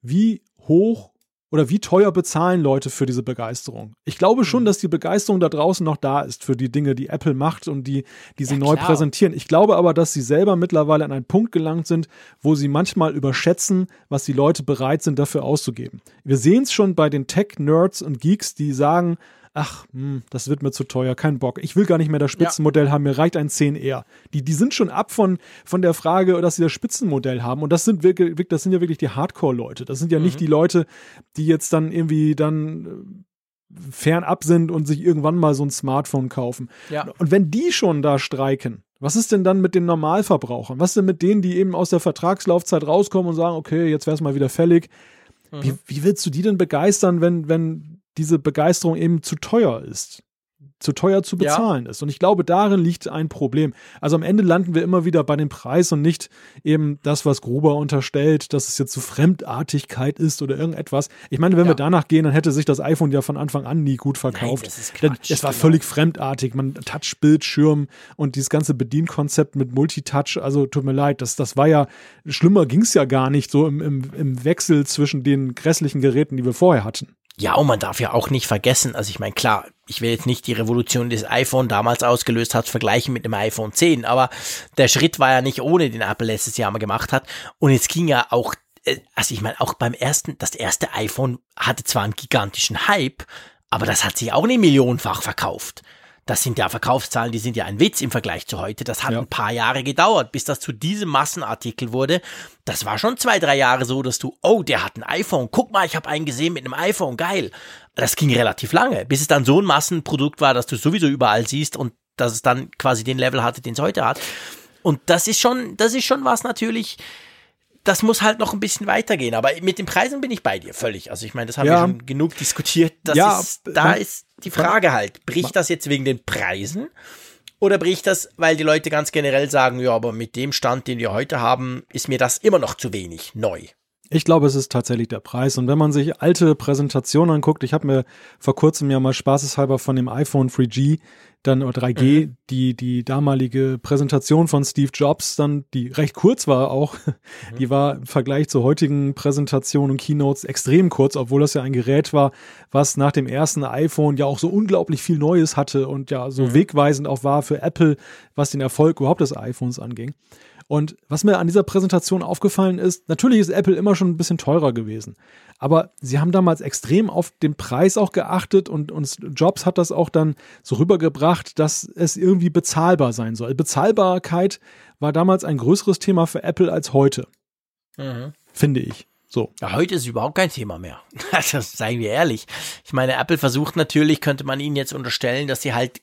wie hoch oder wie teuer bezahlen Leute für diese Begeisterung? Ich glaube schon, mhm. dass die Begeisterung da draußen noch da ist für die Dinge, die Apple macht und die, die sie ja, neu präsentieren. Ich glaube aber, dass sie selber mittlerweile an einen Punkt gelangt sind, wo sie manchmal überschätzen, was die Leute bereit sind, dafür auszugeben. Wir sehen es schon bei den Tech-Nerds und Geeks, die sagen, ach, mh, hm, das wird mir zu teuer, kein Bock. Ich will gar nicht mehr das Spitzenmodell ja. haben, mir reicht ein 10R. Die, die sind schon ab von, von der Frage, dass sie das Spitzenmodell haben. Und das sind wirklich, das sind ja wirklich die Hardcore-Leute. Das sind ja mhm. nicht die Leute, die jetzt dann irgendwie dann äh, fernab sind und sich irgendwann mal so ein Smartphone kaufen. Ja. Und wenn die schon da streiken, was ist denn dann mit den Normalverbrauchern? Was ist denn mit denen, die eben aus der Vertragslaufzeit rauskommen und sagen, okay, jetzt wäre es mal wieder fällig? Mhm. Wie, wie willst du die denn begeistern, wenn, wenn diese Begeisterung eben zu teuer ist zu teuer zu bezahlen ja. ist. Und ich glaube, darin liegt ein Problem. Also am Ende landen wir immer wieder bei dem Preis und nicht eben das, was Gruber unterstellt, dass es jetzt so Fremdartigkeit ist oder irgendetwas. Ich meine, wenn ja. wir danach gehen, dann hätte sich das iPhone ja von Anfang an nie gut verkauft. Nein, das ist Quatsch, es war genau. völlig fremdartig. Man Touch-Bildschirm und dieses ganze Bedienkonzept mit Multitouch, also tut mir leid, das, das war ja, schlimmer ging es ja gar nicht so im, im, im Wechsel zwischen den grässlichen Geräten, die wir vorher hatten. Ja, und man darf ja auch nicht vergessen, also ich meine, klar, ich will jetzt nicht die Revolution, die das iPhone damals ausgelöst hat, vergleichen mit dem iPhone 10, aber der Schritt war ja nicht ohne, den Apple letztes Jahr mal gemacht hat. Und es ging ja auch, äh, also ich meine, auch beim ersten, das erste iPhone hatte zwar einen gigantischen Hype, aber das hat sich auch nicht millionenfach verkauft. Das sind ja Verkaufszahlen, die sind ja ein Witz im Vergleich zu heute. Das hat ja. ein paar Jahre gedauert, bis das zu diesem Massenartikel wurde. Das war schon zwei, drei Jahre so, dass du, oh, der hat ein iPhone. Guck mal, ich habe einen gesehen mit einem iPhone. Geil. Das ging relativ lange, bis es dann so ein Massenprodukt war, dass du sowieso überall siehst und dass es dann quasi den Level hatte, den es heute hat. Und das ist schon, das ist schon was natürlich, das muss halt noch ein bisschen weitergehen. Aber mit den Preisen bin ich bei dir völlig. Also ich meine, das haben ja. wir schon genug diskutiert. Das ja, ist, da ist die Frage halt, bricht das jetzt wegen den Preisen? Oder bricht das, weil die Leute ganz generell sagen, ja, aber mit dem Stand, den wir heute haben, ist mir das immer noch zu wenig neu? Ich glaube, es ist tatsächlich der Preis. Und wenn man sich alte Präsentationen anguckt, ich habe mir vor kurzem ja mal spaßeshalber von dem iPhone 3G dann oder 3G mhm. die die damalige Präsentation von Steve Jobs dann die recht kurz war auch mhm. die war im Vergleich zur heutigen Präsentation und Keynotes extrem kurz obwohl das ja ein Gerät war was nach dem ersten iPhone ja auch so unglaublich viel Neues hatte und ja so mhm. wegweisend auch war für Apple was den Erfolg überhaupt des iPhones anging und was mir an dieser Präsentation aufgefallen ist, natürlich ist Apple immer schon ein bisschen teurer gewesen. Aber sie haben damals extrem auf den Preis auch geachtet und uns Jobs hat das auch dann so rübergebracht, dass es irgendwie bezahlbar sein soll. Bezahlbarkeit war damals ein größeres Thema für Apple als heute. Mhm. Finde ich. So. Ja, heute ist überhaupt kein Thema mehr. Das seien wir ehrlich. Ich meine, Apple versucht natürlich, könnte man ihnen jetzt unterstellen, dass sie halt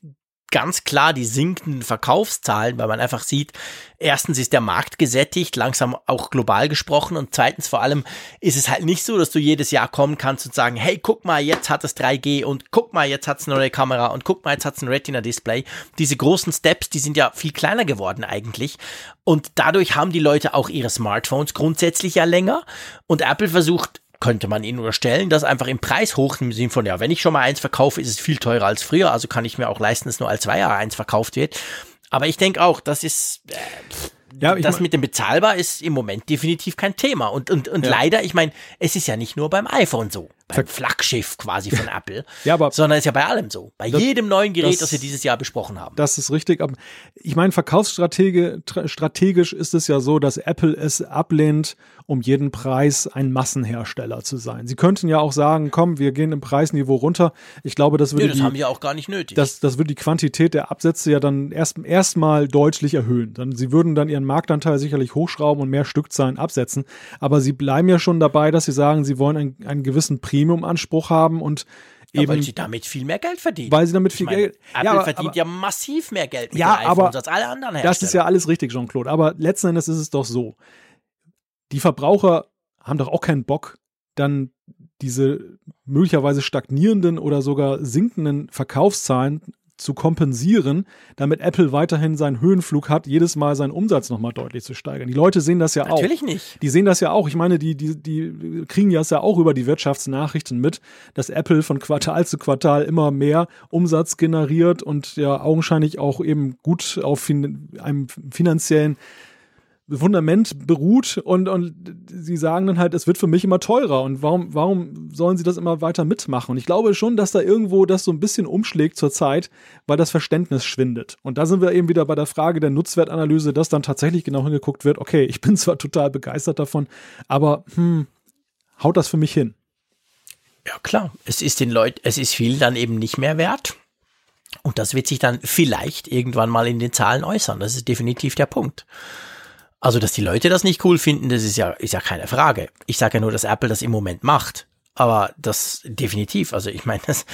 ganz klar die sinkenden Verkaufszahlen, weil man einfach sieht, erstens ist der Markt gesättigt, langsam auch global gesprochen und zweitens vor allem ist es halt nicht so, dass du jedes Jahr kommen kannst und sagen, hey, guck mal, jetzt hat es 3G und guck mal, jetzt hat es eine neue Kamera und guck mal, jetzt hat es ein Retina-Display. Diese großen Steps, die sind ja viel kleiner geworden eigentlich und dadurch haben die Leute auch ihre Smartphones grundsätzlich ja länger und Apple versucht könnte man ihnen unterstellen, dass einfach im Preis hoch im Sinne von, ja, wenn ich schon mal eins verkaufe, ist es viel teurer als früher, also kann ich mir auch leisten, dass nur als zwei Jahre eins verkauft wird. Aber ich denke auch, das ist, äh, ja, das mit dem bezahlbar ist im Moment definitiv kein Thema. Und, und, und ja. leider, ich meine, es ist ja nicht nur beim iPhone so, beim Flaggschiff quasi von Apple, ja, aber sondern ist ja bei allem so. Bei das, jedem neuen Gerät, das, das, wir dieses Jahr besprochen haben. Das ist richtig. Aber ich meine, verkaufsstrategisch ist es ja so, dass Apple es ablehnt, um jeden Preis ein Massenhersteller zu sein. Sie könnten ja auch sagen, komm, wir gehen im Preisniveau runter. Ich glaube, das würde nee, das die, haben wir auch gar nicht nötig. Das, das würde die Quantität der Absätze ja dann erst erstmal deutlich erhöhen. Dann sie würden dann ihren Marktanteil sicherlich hochschrauben und mehr Stückzahlen absetzen. Aber sie bleiben ja schon dabei, dass sie sagen, sie wollen einen, einen gewissen Premium-Anspruch haben und ja, eben, weil sie damit viel mehr Geld verdienen. Weil sie damit viel meine, Geld. Apple ja, aber, verdient aber, ja massiv mehr Geld mit ja, aber, als alle anderen Hersteller. Das ist ja alles richtig, Jean-Claude. Aber letzten Endes ist es doch so. Die Verbraucher haben doch auch keinen Bock, dann diese möglicherweise stagnierenden oder sogar sinkenden Verkaufszahlen zu kompensieren, damit Apple weiterhin seinen Höhenflug hat, jedes Mal seinen Umsatz nochmal deutlich zu steigern. Die Leute sehen das ja Natürlich auch. Natürlich nicht. Die sehen das ja auch. Ich meine, die, die, die kriegen das ja auch über die Wirtschaftsnachrichten mit, dass Apple von Quartal zu Quartal immer mehr Umsatz generiert und ja augenscheinlich auch eben gut auf fin einem finanziellen Fundament beruht und, und sie sagen dann halt, es wird für mich immer teurer und warum, warum sollen sie das immer weiter mitmachen? Und ich glaube schon, dass da irgendwo das so ein bisschen umschlägt zur Zeit, weil das Verständnis schwindet. Und da sind wir eben wieder bei der Frage der Nutzwertanalyse, dass dann tatsächlich genau hingeguckt wird, okay, ich bin zwar total begeistert davon, aber hm, haut das für mich hin? Ja, klar. Es ist den Leuten, es ist viel dann eben nicht mehr wert. Und das wird sich dann vielleicht irgendwann mal in den Zahlen äußern. Das ist definitiv der Punkt. Also, dass die Leute das nicht cool finden, das ist ja, ist ja keine Frage. Ich sage ja nur, dass Apple das im Moment macht. Aber das definitiv. Also ich meine, das,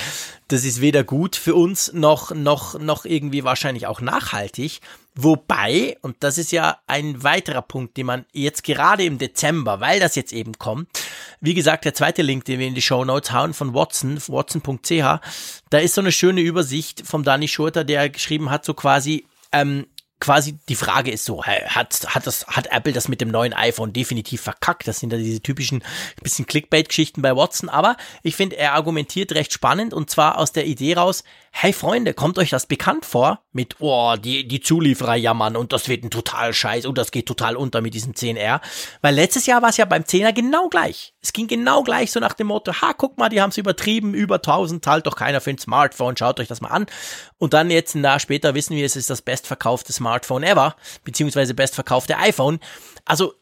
das ist weder gut für uns noch, noch, noch irgendwie wahrscheinlich auch nachhaltig. Wobei, und das ist ja ein weiterer Punkt, den man jetzt gerade im Dezember, weil das jetzt eben kommt, wie gesagt, der zweite Link, den wir in die Show Notes hauen von Watson, watson.ch, da ist so eine schöne Übersicht vom Danny Schurter, der geschrieben hat, so quasi, ähm, quasi die Frage ist so, hat, hat, das, hat Apple das mit dem neuen iPhone definitiv verkackt? Das sind ja diese typischen bisschen Clickbait-Geschichten bei Watson, aber ich finde, er argumentiert recht spannend und zwar aus der Idee raus, hey Freunde, kommt euch das bekannt vor? Mit, oh, die, die Zulieferer jammern und das wird ein total Scheiß und das geht total unter mit diesem 10R. Weil letztes Jahr war es ja beim 10er genau gleich. Es ging genau gleich so nach dem Motto, ha, guck mal, die haben es übertrieben, über 1000, zahlt doch keiner für ein Smartphone, schaut euch das mal an. Und dann jetzt ein Jahr später wissen wir, es ist das bestverkaufte Smartphone ever, beziehungsweise bestverkaufte iPhone. Also,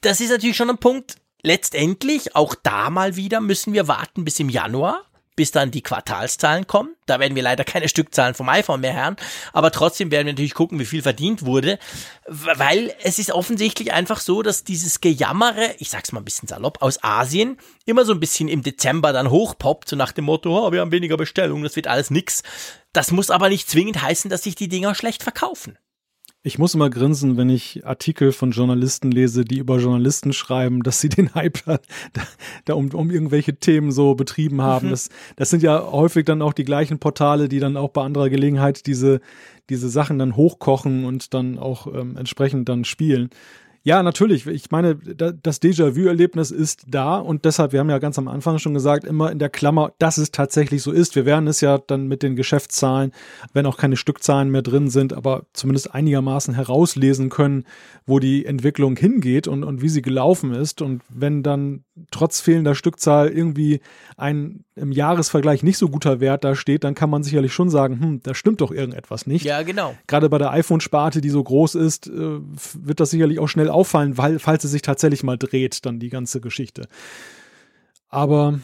das ist natürlich schon ein Punkt. Letztendlich, auch da mal wieder, müssen wir warten bis im Januar bis dann die Quartalszahlen kommen. Da werden wir leider keine Stückzahlen vom iPhone mehr hören, aber trotzdem werden wir natürlich gucken, wie viel verdient wurde, weil es ist offensichtlich einfach so, dass dieses Gejammere, ich sag's mal ein bisschen salopp, aus Asien immer so ein bisschen im Dezember dann hochpoppt, so nach dem Motto, oh, wir haben weniger Bestellungen, das wird alles nix. Das muss aber nicht zwingend heißen, dass sich die Dinger schlecht verkaufen. Ich muss immer grinsen, wenn ich Artikel von Journalisten lese, die über Journalisten schreiben, dass sie den Hype da, da um, um irgendwelche Themen so betrieben haben. Mhm. Das, das sind ja häufig dann auch die gleichen Portale, die dann auch bei anderer Gelegenheit diese, diese Sachen dann hochkochen und dann auch ähm, entsprechend dann spielen. Ja, natürlich. Ich meine, das Déjà-vu-Erlebnis ist da und deshalb, wir haben ja ganz am Anfang schon gesagt, immer in der Klammer, dass es tatsächlich so ist. Wir werden es ja dann mit den Geschäftszahlen, wenn auch keine Stückzahlen mehr drin sind, aber zumindest einigermaßen herauslesen können, wo die Entwicklung hingeht und, und wie sie gelaufen ist. Und wenn dann trotz fehlender Stückzahl irgendwie ein im Jahresvergleich nicht so guter Wert da steht, dann kann man sicherlich schon sagen, hm, da stimmt doch irgendetwas nicht. Ja, genau. Gerade bei der iPhone-Sparte, die so groß ist, äh, wird das sicherlich auch schnell auffallen, weil, falls es sich tatsächlich mal dreht, dann die ganze Geschichte. Aber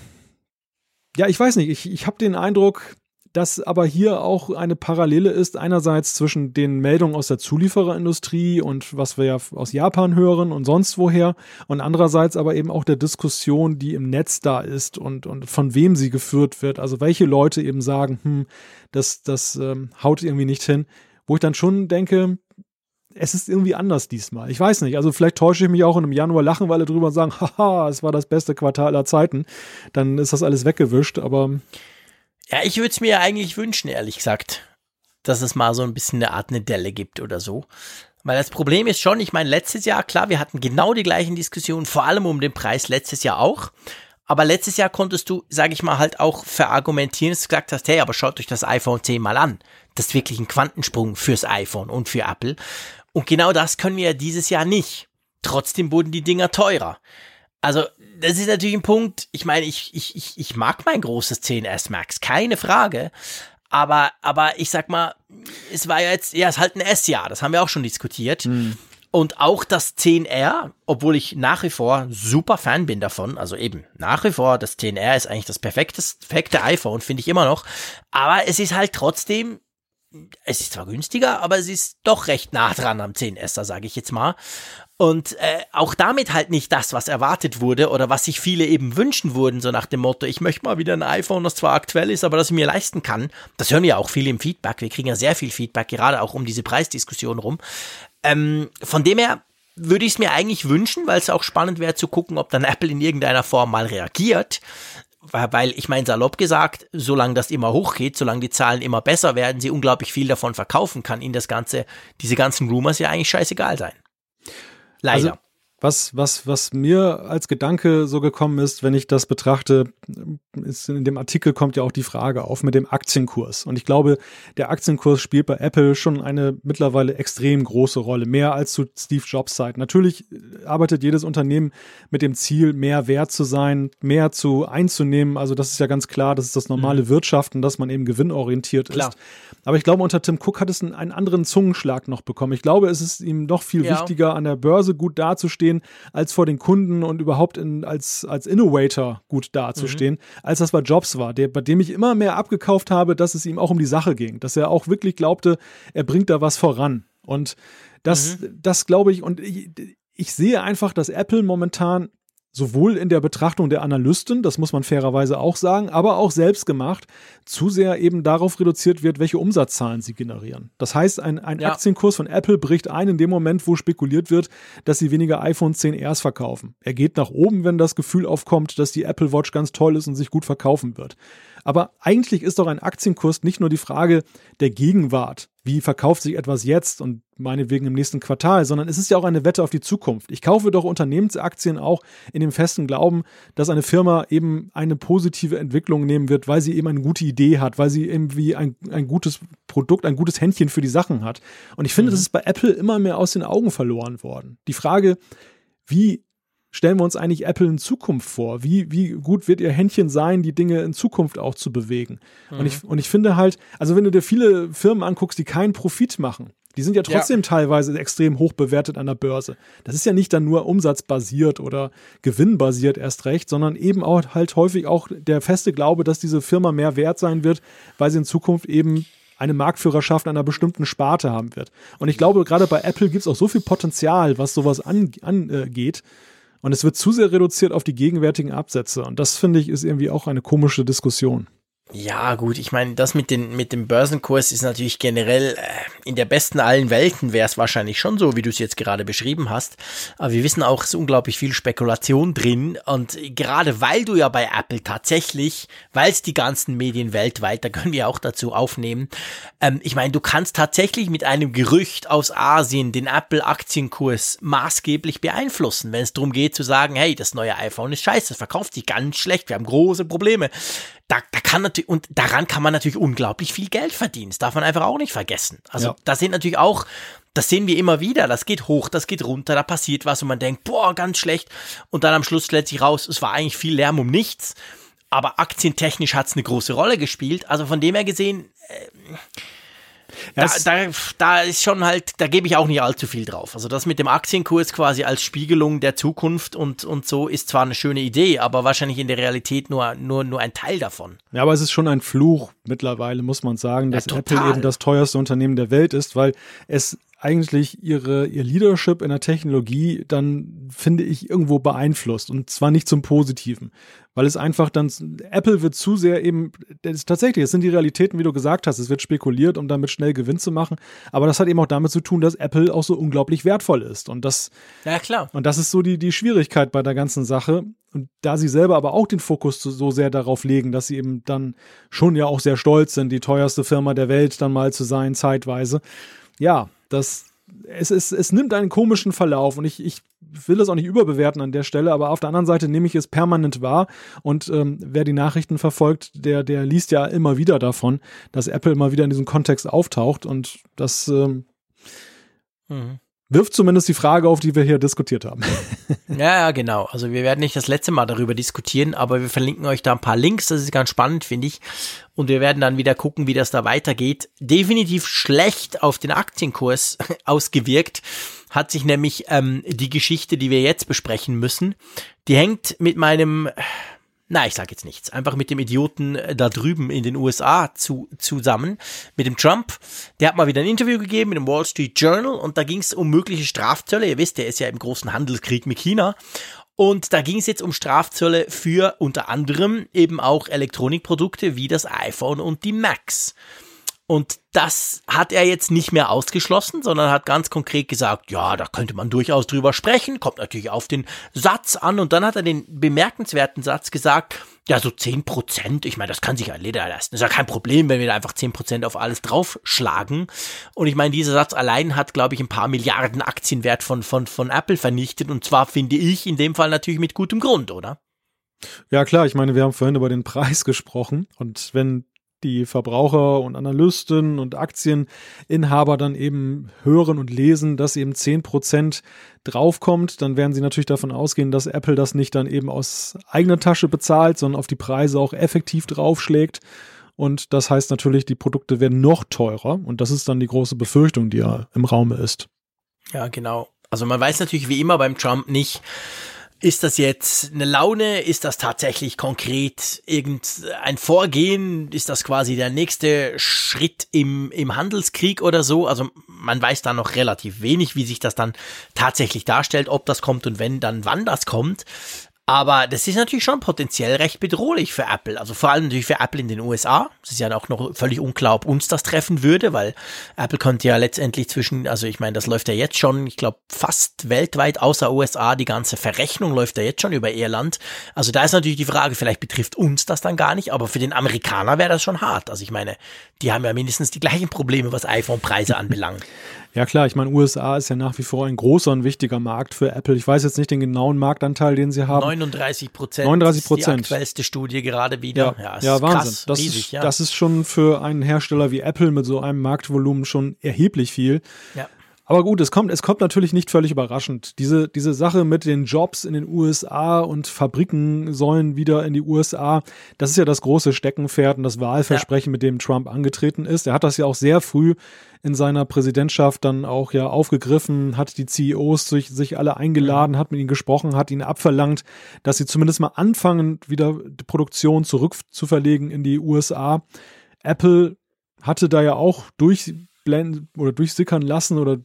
ja, ich weiß nicht, ich, ich habe den Eindruck, dass aber hier auch eine Parallele ist, einerseits zwischen den Meldungen aus der Zuliefererindustrie und was wir ja aus Japan hören und sonst woher und andererseits aber eben auch der Diskussion, die im Netz da ist und, und von wem sie geführt wird. Also welche Leute eben sagen, hm, das, das ähm, haut irgendwie nicht hin, wo ich dann schon denke, es ist irgendwie anders diesmal. Ich weiß nicht. Also vielleicht täusche ich mich auch und im Januar lachen wir alle drüber und sagen, haha, es war das beste Quartal aller Zeiten. Dann ist das alles weggewischt, aber ja, ich würde es mir eigentlich wünschen, ehrlich gesagt, dass es mal so ein bisschen eine Art eine Delle gibt oder so. Weil das Problem ist schon, ich meine, letztes Jahr, klar, wir hatten genau die gleichen Diskussionen, vor allem um den Preis, letztes Jahr auch. Aber letztes Jahr konntest du, sage ich mal, halt auch verargumentieren, dass du gesagt hast, hey, aber schaut euch das iPhone 10 mal an. Das ist wirklich ein Quantensprung fürs iPhone und für Apple. Und genau das können wir ja dieses Jahr nicht. Trotzdem wurden die Dinger teurer. Also, das ist natürlich ein Punkt. Ich meine, ich, ich, ich, ich mag mein großes 10S Max, keine Frage. Aber, aber ich sag mal, es war ja jetzt, ja, es ist halt ein S-Jahr, das haben wir auch schon diskutiert. Mhm. Und auch das 10R, obwohl ich nach wie vor super Fan bin davon, also eben nach wie vor, das 10R ist eigentlich das perfekte iPhone, finde ich immer noch. Aber es ist halt trotzdem, es ist zwar günstiger, aber es ist doch recht nah dran am 10S, sage ich jetzt mal. Und äh, auch damit halt nicht das, was erwartet wurde oder was sich viele eben wünschen wurden, so nach dem Motto, ich möchte mal wieder ein iPhone, das zwar aktuell ist, aber das ich mir leisten kann. Das hören wir auch viel im Feedback. Wir kriegen ja sehr viel Feedback, gerade auch um diese Preisdiskussion rum. Ähm, von dem her würde ich es mir eigentlich wünschen, weil es auch spannend wäre zu gucken, ob dann Apple in irgendeiner Form mal reagiert weil ich meine, salopp gesagt, solange das immer hochgeht, solange die Zahlen immer besser werden, sie unglaublich viel davon verkaufen, kann ihnen das Ganze, diese ganzen Rumors ja eigentlich scheißegal sein. Leider. Also, was, was, was mir als Gedanke so gekommen ist, wenn ich das betrachte, ist in dem Artikel kommt ja auch die Frage auf mit dem Aktienkurs. Und ich glaube, der Aktienkurs spielt bei Apple schon eine mittlerweile extrem große Rolle, mehr als zu Steve Jobs Zeit. Natürlich arbeitet jedes Unternehmen mit dem Ziel, mehr wert zu sein, mehr zu einzunehmen. Also das ist ja ganz klar, das ist das normale mhm. Wirtschaften, dass man eben gewinnorientiert klar. ist. Aber ich glaube, unter Tim Cook hat es einen, einen anderen Zungenschlag noch bekommen. Ich glaube, es ist ihm noch viel ja. wichtiger, an der Börse gut dazustehen dazustehen, als vor den Kunden und überhaupt in, als, als Innovator gut dazustehen, mhm. Als das bei Jobs war, der, bei dem ich immer mehr abgekauft habe, dass es ihm auch um die Sache ging, dass er auch wirklich glaubte, er bringt da was voran. Und das, mhm. das glaube ich, und ich, ich sehe einfach, dass Apple momentan sowohl in der Betrachtung der Analysten, das muss man fairerweise auch sagen, aber auch selbst gemacht, zu sehr eben darauf reduziert wird, welche Umsatzzahlen sie generieren. Das heißt, ein, ein ja. Aktienkurs von Apple bricht ein in dem Moment, wo spekuliert wird, dass sie weniger iPhone 10Rs verkaufen. Er geht nach oben, wenn das Gefühl aufkommt, dass die Apple Watch ganz toll ist und sich gut verkaufen wird. Aber eigentlich ist doch ein Aktienkurs nicht nur die Frage der Gegenwart. Wie verkauft sich etwas jetzt und meinetwegen im nächsten Quartal, sondern es ist ja auch eine Wette auf die Zukunft. Ich kaufe doch Unternehmensaktien auch in dem festen Glauben, dass eine Firma eben eine positive Entwicklung nehmen wird, weil sie eben eine gute Idee hat, weil sie irgendwie ein, ein gutes Produkt, ein gutes Händchen für die Sachen hat. Und ich finde, mhm. das ist bei Apple immer mehr aus den Augen verloren worden. Die Frage, wie stellen wir uns eigentlich Apple in Zukunft vor? Wie, wie gut wird ihr Händchen sein, die Dinge in Zukunft auch zu bewegen? Mhm. Und, ich, und ich finde halt, also wenn du dir viele Firmen anguckst, die keinen Profit machen, die sind ja trotzdem ja. teilweise extrem hoch bewertet an der Börse. Das ist ja nicht dann nur umsatzbasiert oder gewinnbasiert erst recht, sondern eben auch halt häufig auch der feste Glaube, dass diese Firma mehr wert sein wird, weil sie in Zukunft eben eine Marktführerschaft einer bestimmten Sparte haben wird. Und ich glaube, gerade bei Apple gibt es auch so viel Potenzial, was sowas angeht. An, äh, und es wird zu sehr reduziert auf die gegenwärtigen Absätze. Und das finde ich ist irgendwie auch eine komische Diskussion. Ja, gut, ich meine, das mit, den, mit dem Börsenkurs ist natürlich generell äh, in der besten allen Welten wäre es wahrscheinlich schon so, wie du es jetzt gerade beschrieben hast. Aber wir wissen auch, es ist unglaublich viel Spekulation drin. Und gerade weil du ja bei Apple tatsächlich, weil es die ganzen Medien weltweit, da können wir auch dazu aufnehmen, ähm, ich meine, du kannst tatsächlich mit einem Gerücht aus Asien den Apple-Aktienkurs maßgeblich beeinflussen, wenn es darum geht zu sagen, hey, das neue iPhone ist scheiße, das verkauft sich ganz schlecht, wir haben große Probleme da, da kann natürlich, und daran kann man natürlich unglaublich viel Geld verdienen. Das darf man einfach auch nicht vergessen. Also ja. da sind natürlich auch, das sehen wir immer wieder, das geht hoch, das geht runter, da passiert was und man denkt, boah, ganz schlecht. Und dann am Schluss stellt sich raus, es war eigentlich viel Lärm um nichts. Aber aktientechnisch hat es eine große Rolle gespielt. Also von dem her gesehen, äh, da, da, da ist schon halt, da gebe ich auch nicht allzu viel drauf. Also das mit dem Aktienkurs quasi als Spiegelung der Zukunft und, und so ist zwar eine schöne Idee, aber wahrscheinlich in der Realität nur, nur, nur ein Teil davon. Ja, aber es ist schon ein Fluch mittlerweile, muss man sagen, dass ja, Apple eben das teuerste Unternehmen der Welt ist, weil es eigentlich ihre, ihr Leadership in der Technologie dann, finde ich, irgendwo beeinflusst. Und zwar nicht zum Positiven. Weil es einfach dann, Apple wird zu sehr eben, das ist tatsächlich, es sind die Realitäten, wie du gesagt hast, es wird spekuliert, um damit schnell Gewinn zu machen. Aber das hat eben auch damit zu tun, dass Apple auch so unglaublich wertvoll ist. Und das, ja, klar. Und das ist so die, die Schwierigkeit bei der ganzen Sache. Und da sie selber aber auch den Fokus so sehr darauf legen, dass sie eben dann schon ja auch sehr stolz sind, die teuerste Firma der Welt dann mal zu sein, zeitweise. Ja, das, es, es, es nimmt einen komischen Verlauf und ich, ich will das auch nicht überbewerten an der Stelle, aber auf der anderen Seite nehme ich es permanent wahr und ähm, wer die Nachrichten verfolgt, der, der liest ja immer wieder davon, dass Apple immer wieder in diesem Kontext auftaucht und das ähm, mhm wirft zumindest die Frage auf, die wir hier diskutiert haben. ja, genau. Also wir werden nicht das letzte Mal darüber diskutieren, aber wir verlinken euch da ein paar Links. Das ist ganz spannend, finde ich. Und wir werden dann wieder gucken, wie das da weitergeht. Definitiv schlecht auf den Aktienkurs ausgewirkt hat sich nämlich ähm, die Geschichte, die wir jetzt besprechen müssen, die hängt mit meinem na, ich sage jetzt nichts, einfach mit dem Idioten äh, da drüben in den USA zu, zusammen, mit dem Trump. Der hat mal wieder ein Interview gegeben mit dem Wall Street Journal und da ging es um mögliche Strafzölle. Ihr wisst, der ist ja im großen Handelskrieg mit China. Und da ging es jetzt um Strafzölle für unter anderem eben auch Elektronikprodukte wie das iPhone und die Macs. Und das hat er jetzt nicht mehr ausgeschlossen, sondern hat ganz konkret gesagt, ja, da könnte man durchaus drüber sprechen, kommt natürlich auf den Satz an. Und dann hat er den bemerkenswerten Satz gesagt, Ja, so 10 Prozent. Ich meine, das kann sich ja jeder leisten. Ist ja kein Problem, wenn wir da einfach 10 Prozent auf alles draufschlagen. Und ich meine, dieser Satz allein hat, glaube ich, ein paar Milliarden Aktienwert von, von, von Apple vernichtet. Und zwar finde ich in dem Fall natürlich mit gutem Grund, oder? Ja, klar. Ich meine, wir haben vorhin über den Preis gesprochen. Und wenn die Verbraucher und Analysten und Aktieninhaber dann eben hören und lesen, dass eben 10% draufkommt, dann werden sie natürlich davon ausgehen, dass Apple das nicht dann eben aus eigener Tasche bezahlt, sondern auf die Preise auch effektiv draufschlägt. Und das heißt natürlich, die Produkte werden noch teurer. Und das ist dann die große Befürchtung, die ja im Raume ist. Ja, genau. Also man weiß natürlich wie immer beim Trump nicht, ist das jetzt eine Laune? Ist das tatsächlich konkret irgendein Vorgehen? Ist das quasi der nächste Schritt im, im Handelskrieg oder so? Also man weiß da noch relativ wenig, wie sich das dann tatsächlich darstellt, ob das kommt und wenn, dann wann das kommt. Aber das ist natürlich schon potenziell recht bedrohlich für Apple. Also vor allem natürlich für Apple in den USA. Es ist ja auch noch völlig unklar, ob uns das treffen würde, weil Apple könnte ja letztendlich zwischen, also ich meine, das läuft ja jetzt schon, ich glaube, fast weltweit außer USA. Die ganze Verrechnung läuft ja jetzt schon über Irland. Also da ist natürlich die Frage, vielleicht betrifft uns das dann gar nicht, aber für den Amerikaner wäre das schon hart. Also ich meine, die haben ja mindestens die gleichen Probleme, was iPhone-Preise anbelangt. Ja klar, ich meine, USA ist ja nach wie vor ein großer und wichtiger Markt für Apple. Ich weiß jetzt nicht den genauen Marktanteil, den sie haben. 39 Prozent. 39 Prozent. Die aktuellste Studie gerade wieder. Ja, ja, ja Wahnsinn. Krass, das, riesig, ist, ja. das ist schon für einen Hersteller wie Apple mit so einem Marktvolumen schon erheblich viel. Ja. Aber gut, es kommt, es kommt natürlich nicht völlig überraschend. Diese, diese Sache mit den Jobs in den USA und Fabriken sollen wieder in die USA, das ist ja das große Steckenpferd und das Wahlversprechen, ja. mit dem Trump angetreten ist. Er hat das ja auch sehr früh in seiner Präsidentschaft dann auch ja aufgegriffen, hat die CEOs sich, sich alle eingeladen, mhm. hat mit ihnen gesprochen, hat ihnen abverlangt, dass sie zumindest mal anfangen, wieder die Produktion zurückzuverlegen in die USA. Apple hatte da ja auch durch blenden oder durchsickern lassen oder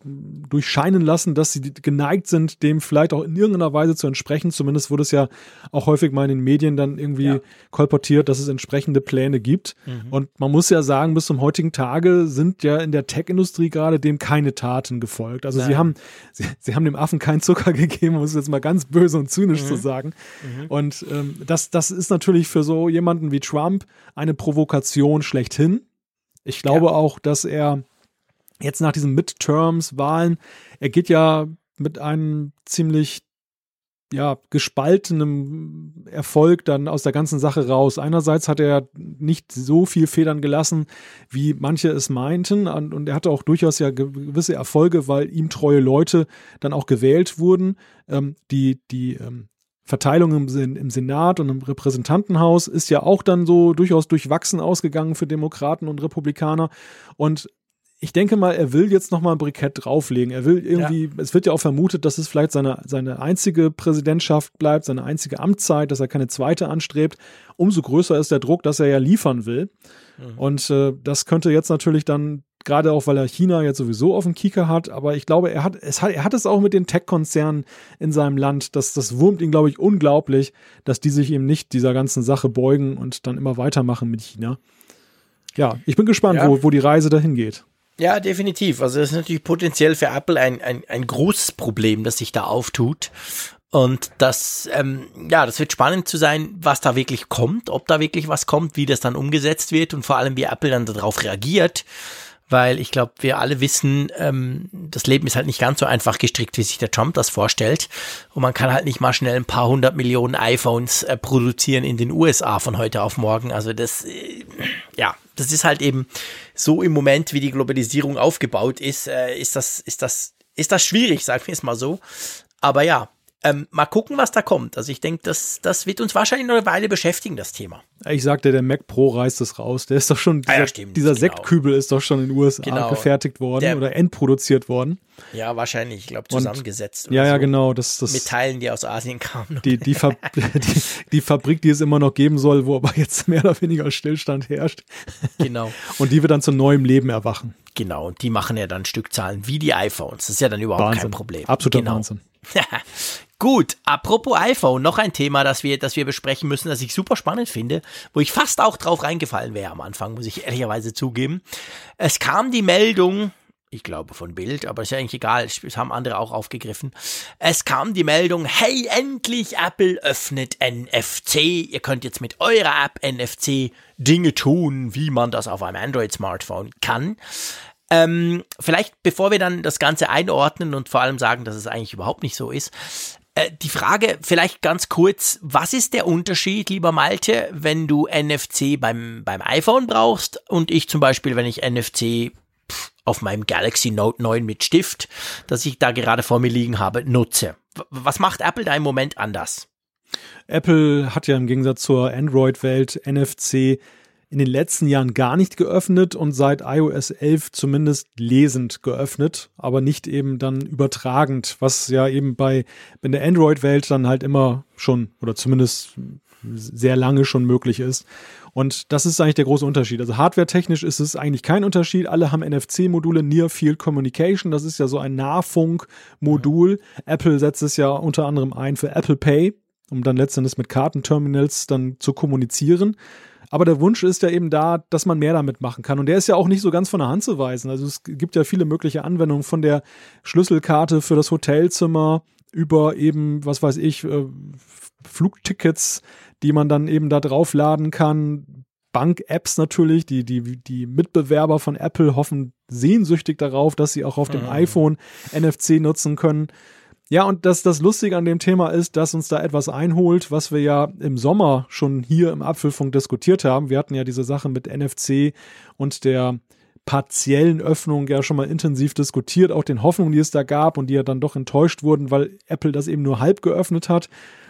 durchscheinen lassen, dass sie geneigt sind, dem vielleicht auch in irgendeiner Weise zu entsprechen. Zumindest wurde es ja auch häufig mal in den Medien dann irgendwie ja. kolportiert, dass es entsprechende Pläne gibt. Mhm. Und man muss ja sagen, bis zum heutigen Tage sind ja in der Tech-Industrie gerade dem keine Taten gefolgt. Also sie haben, sie, sie, haben dem Affen keinen Zucker gegeben, um es jetzt mal ganz böse und zynisch mhm. zu sagen. Mhm. Und ähm, das, das ist natürlich für so jemanden wie Trump eine Provokation schlechthin. Ich glaube ja. auch, dass er jetzt nach diesen Midterms-Wahlen, er geht ja mit einem ziemlich ja, gespaltenem Erfolg dann aus der ganzen Sache raus. Einerseits hat er nicht so viel Federn gelassen, wie manche es meinten. Und er hatte auch durchaus ja gewisse Erfolge, weil ihm treue Leute dann auch gewählt wurden. Ähm, die, die ähm, Verteilung im, im, Senat und im Repräsentantenhaus ist ja auch dann so durchaus durchwachsen ausgegangen für Demokraten und Republikaner. Und ich denke mal, er will jetzt nochmal ein Brikett drauflegen. Er will irgendwie, ja. es wird ja auch vermutet, dass es vielleicht seine, seine einzige Präsidentschaft bleibt, seine einzige Amtszeit, dass er keine zweite anstrebt. Umso größer ist der Druck, dass er ja liefern will. Mhm. Und äh, das könnte jetzt natürlich dann, gerade auch weil er China jetzt sowieso auf dem Kieker hat, aber ich glaube, er hat es, hat, er hat es auch mit den Tech-Konzernen in seinem Land. Das, das wurmt ihn, glaube ich, unglaublich, dass die sich eben nicht dieser ganzen Sache beugen und dann immer weitermachen mit China. Ja, ich bin gespannt, ja. wo, wo die Reise dahin geht. Ja, definitiv. Also das ist natürlich potenziell für Apple ein, ein, ein großes Problem, das sich da auftut. Und das, ähm, ja, das wird spannend zu sein, was da wirklich kommt, ob da wirklich was kommt, wie das dann umgesetzt wird und vor allem, wie Apple dann darauf reagiert. Weil ich glaube, wir alle wissen, ähm, das Leben ist halt nicht ganz so einfach gestrickt, wie sich der Trump das vorstellt. Und man kann halt nicht mal schnell ein paar hundert Millionen iPhones äh, produzieren in den USA von heute auf morgen. Also das, äh, ja, das ist halt eben so im Moment, wie die Globalisierung aufgebaut ist, äh, ist das, ist das, ist das schwierig, sagen wir es mal so. Aber ja, ähm, mal gucken, was da kommt. Also ich denke, das, das wird uns wahrscheinlich noch eine Weile beschäftigen, das Thema. Ich sagte, der Mac Pro reißt es raus. Der ist doch schon, dieser, ah ja, stimmt, dieser genau. Sektkübel ist doch schon in den USA genau. gefertigt worden der, oder endproduziert worden. Ja, wahrscheinlich, ich glaube, zusammengesetzt. Und, ja, ja, so. genau. Das, das, Mit Teilen, die aus Asien kamen. Die, die, Fab die, die, Fabrik, die es immer noch geben soll, wo aber jetzt mehr oder weniger Stillstand herrscht. Genau. Und die wir dann zu neuem Leben erwachen. Genau, und die machen ja dann Stückzahlen wie die iPhones. Das ist ja dann überhaupt Wahnsinn. kein Problem. Absoluter genau. Wahnsinn. Gut, apropos iPhone, noch ein Thema, das wir, das wir besprechen müssen, das ich super spannend finde, wo ich fast auch drauf reingefallen wäre am Anfang, muss ich ehrlicherweise zugeben. Es kam die Meldung, ich glaube von Bild, aber ist ja eigentlich egal, es haben andere auch aufgegriffen. Es kam die Meldung, hey, endlich Apple öffnet NFC. Ihr könnt jetzt mit eurer App NFC Dinge tun, wie man das auf einem Android-Smartphone kann. Ähm, vielleicht, bevor wir dann das Ganze einordnen und vor allem sagen, dass es eigentlich überhaupt nicht so ist, äh, die Frage vielleicht ganz kurz, was ist der Unterschied, lieber Malte, wenn du NFC beim, beim iPhone brauchst und ich zum Beispiel, wenn ich NFC auf meinem Galaxy Note 9 mit Stift, das ich da gerade vor mir liegen habe, nutze. Was macht Apple da im Moment anders? Apple hat ja im Gegensatz zur Android-Welt NFC in den letzten Jahren gar nicht geöffnet und seit iOS 11 zumindest lesend geöffnet, aber nicht eben dann übertragend, was ja eben bei in der Android-Welt dann halt immer schon oder zumindest sehr lange schon möglich ist. Und das ist eigentlich der große Unterschied. Also hardware-technisch ist es eigentlich kein Unterschied. Alle haben NFC-Module, Near Field Communication. Das ist ja so ein Nahfunk-Modul. Apple setzt es ja unter anderem ein für Apple Pay, um dann letztendlich mit Kartenterminals dann zu kommunizieren. Aber der Wunsch ist ja eben da, dass man mehr damit machen kann. Und der ist ja auch nicht so ganz von der Hand zu weisen. Also es gibt ja viele mögliche Anwendungen von der Schlüsselkarte für das Hotelzimmer über eben, was weiß ich, äh, Flugtickets, die man dann eben da draufladen kann. Bank-Apps natürlich, die, die, die Mitbewerber von Apple hoffen sehnsüchtig darauf, dass sie auch auf dem mhm. iPhone NFC nutzen können. Ja, und das, das Lustige an dem Thema ist, dass uns da etwas einholt, was wir ja im Sommer schon hier im Apfelfunk diskutiert haben. Wir hatten ja diese Sache mit NFC und der partiellen Öffnung ja schon mal intensiv diskutiert, auch den Hoffnungen, die es da gab und die ja dann doch enttäuscht wurden, weil Apple das eben nur halb geöffnet hat.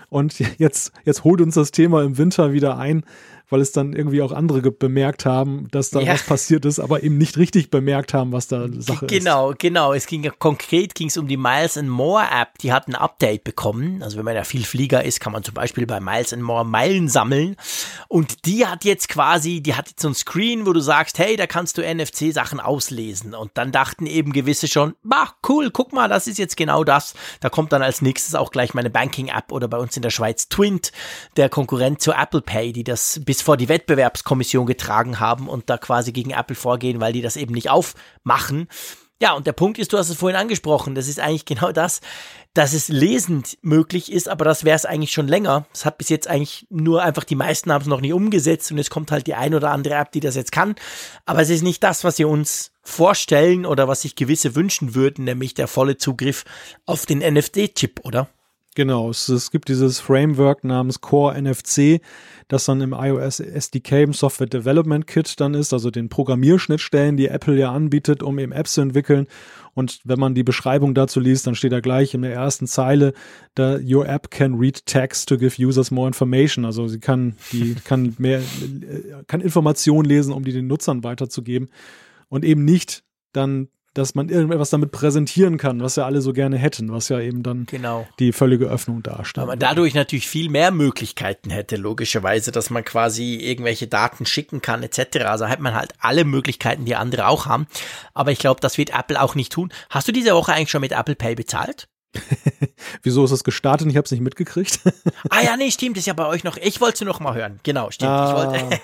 Und jetzt, jetzt holt uns das Thema im Winter wieder ein, weil es dann irgendwie auch andere bemerkt haben, dass da ja. was passiert ist, aber eben nicht richtig bemerkt haben, was da Sache genau, ist. Genau, genau. Es ging konkret ging es um die Miles and More App, die hat ein Update bekommen. Also wenn man ja viel Flieger ist, kann man zum Beispiel bei Miles and More Meilen sammeln. Und die hat jetzt quasi, die hat jetzt so ein Screen, wo du sagst, hey, da kannst du NFC-Sachen auslesen. Und dann dachten eben gewisse schon, bah, cool, guck mal, das ist jetzt genau das. Da kommt dann als nächstes auch gleich meine Banking-App oder bei uns in der Schweiz Twint, der Konkurrent zu Apple Pay, die das bis vor die Wettbewerbskommission getragen haben und da quasi gegen Apple vorgehen, weil die das eben nicht aufmachen. Ja, und der Punkt ist, du hast es vorhin angesprochen, das ist eigentlich genau das, dass es lesend möglich ist, aber das wäre es eigentlich schon länger. Es hat bis jetzt eigentlich nur einfach, die meisten haben es noch nicht umgesetzt und es kommt halt die ein oder andere App, die das jetzt kann. Aber es ist nicht das, was sie uns vorstellen oder was sich gewisse wünschen würden, nämlich der volle Zugriff auf den NFT-Chip, oder? Genau, es, es, gibt dieses Framework namens Core NFC, das dann im iOS SDK, im Software Development Kit dann ist, also den Programmierschnittstellen, die Apple ja anbietet, um eben Apps zu entwickeln. Und wenn man die Beschreibung dazu liest, dann steht da gleich in der ersten Zeile, da your app can read text to give users more information. Also sie kann die kann mehr kann Informationen lesen, um die den Nutzern weiterzugeben und eben nicht dann dass man irgendetwas damit präsentieren kann, was ja alle so gerne hätten, was ja eben dann genau. die völlige Öffnung darstellt. Aber dadurch natürlich viel mehr Möglichkeiten hätte, logischerweise, dass man quasi irgendwelche Daten schicken kann, etc. Also hat man halt alle Möglichkeiten, die andere auch haben. Aber ich glaube, das wird Apple auch nicht tun. Hast du diese Woche eigentlich schon mit Apple Pay bezahlt? Wieso ist das gestartet? Ich habe es nicht mitgekriegt. ah ja, nee, stimmt, ist ja bei euch noch. Ich wollte es noch mal hören. Genau, stimmt. Ah, ich wollte.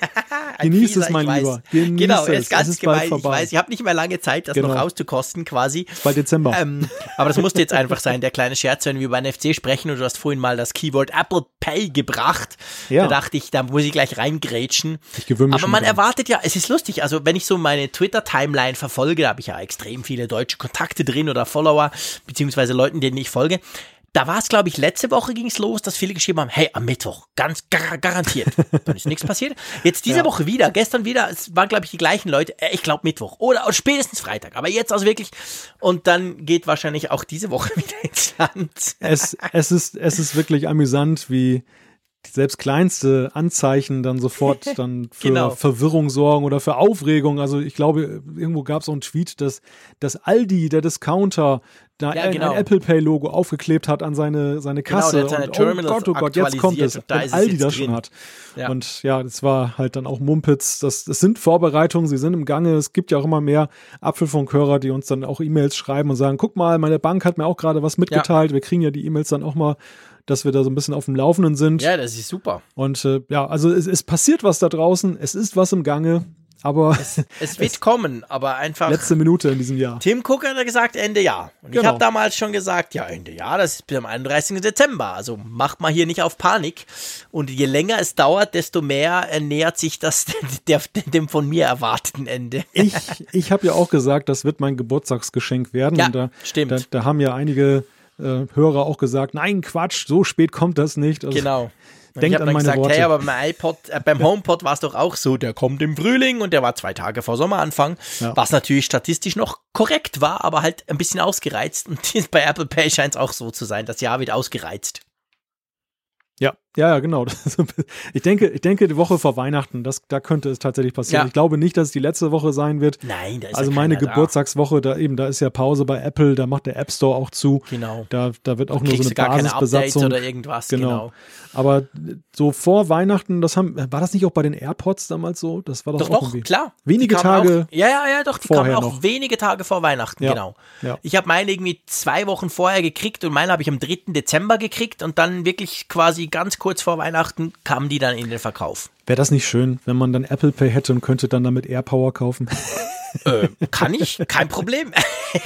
Genieß es, mein Lieber. Genieß genau, es. ist ganz es ist gemein. Ich weiß, ich habe nicht mehr lange Zeit, das genau. noch auszukosten, quasi. Ist bald Dezember. Ähm, aber das musste jetzt einfach sein, der kleine Scherz, wenn wir über NFC sprechen und du hast vorhin mal das Keyword Apple Pay gebracht. Ja. Da dachte ich, da muss ich gleich reingrätschen. Ich gewöhne mich Aber man dran. erwartet ja, es ist lustig, also wenn ich so meine Twitter-Timeline verfolge, da habe ich ja extrem viele deutsche Kontakte drin oder Follower, beziehungsweise Leuten, denen ich folge. Da war es, glaube ich, letzte Woche ging es los, dass viele geschrieben haben, hey, am Mittwoch, ganz gar garantiert. Dann ist nichts passiert. Jetzt diese ja. Woche wieder, gestern wieder, es waren, glaube ich, die gleichen Leute, äh, ich glaube Mittwoch oder, oder spätestens Freitag, aber jetzt also wirklich. Und dann geht wahrscheinlich auch diese Woche wieder ins Land. Es, es, ist, es ist wirklich amüsant, wie selbst kleinste Anzeichen dann sofort dann für genau. Verwirrung sorgen oder für Aufregung. Also ich glaube, irgendwo gab es auch einen Tweet, dass, dass Aldi, der Discounter, da ja, genau. ein Apple Pay Logo aufgeklebt hat an seine, seine genau, Kasse. Genau, seine und, oh Gott, oh Gott, jetzt kommt es. Da wenn Aldi das schon hat. Ja. Und ja, das war halt dann auch Mumpitz. Das, das sind Vorbereitungen, sie sind im Gange. Es gibt ja auch immer mehr Apfelfunkhörer, die uns dann auch E-Mails schreiben und sagen, guck mal, meine Bank hat mir auch gerade was mitgeteilt. Ja. Wir kriegen ja die E-Mails dann auch mal dass wir da so ein bisschen auf dem Laufenden sind. Ja, das ist super. Und äh, ja, also es, es passiert was da draußen, es ist was im Gange. aber es, es wird es, kommen, aber einfach. Letzte Minute in diesem Jahr. Tim Cook hat gesagt Ende Jahr. Und genau. ich habe damals schon gesagt, ja, Ende Jahr, das ist bis am 31. Dezember. Also macht mal hier nicht auf Panik. Und je länger es dauert, desto mehr nähert sich das der, dem von mir erwarteten Ende. Ich, ich habe ja auch gesagt, das wird mein Geburtstagsgeschenk werden. Ja, da, stimmt. Da, da haben ja einige äh, Hörer auch gesagt, nein, Quatsch, so spät kommt das nicht. Also, genau. Denkt ich habe dann gesagt, Worte. hey, aber beim iPod, äh, beim HomePod war es doch auch so, der kommt im Frühling und der war zwei Tage vor Sommeranfang, ja. was natürlich statistisch noch korrekt war, aber halt ein bisschen ausgereizt. Und bei Apple Pay scheint es auch so zu sein. Das Jahr wird ausgereizt. Ja, ja, genau. Ich denke, ich denke, die Woche vor Weihnachten, das, da könnte es tatsächlich passieren. Ja. Ich glaube nicht, dass es die letzte Woche sein wird. Nein, da ist Also ja meine Geburtstagswoche, da eben, da ist ja Pause bei Apple, da macht der App Store auch zu. Genau. Da, da wird auch nur so eine gar Basisbesatzung. oder irgendwas, genau. genau. Aber so vor Weihnachten, das haben, war das nicht auch bei den AirPods damals so? Das war doch, doch auch doch, klar. Wenige Tage. Auch, ja, ja, ja, doch, die kamen auch noch. wenige Tage vor Weihnachten, ja. genau. Ja. Ich habe meine irgendwie zwei Wochen vorher gekriegt und meine habe ich am 3. Dezember gekriegt und dann wirklich quasi ganz kurz vor Weihnachten kamen die dann in den Verkauf. Wäre das nicht schön, wenn man dann Apple Pay hätte und könnte dann damit AirPower kaufen? Äh, kann ich, kein Problem.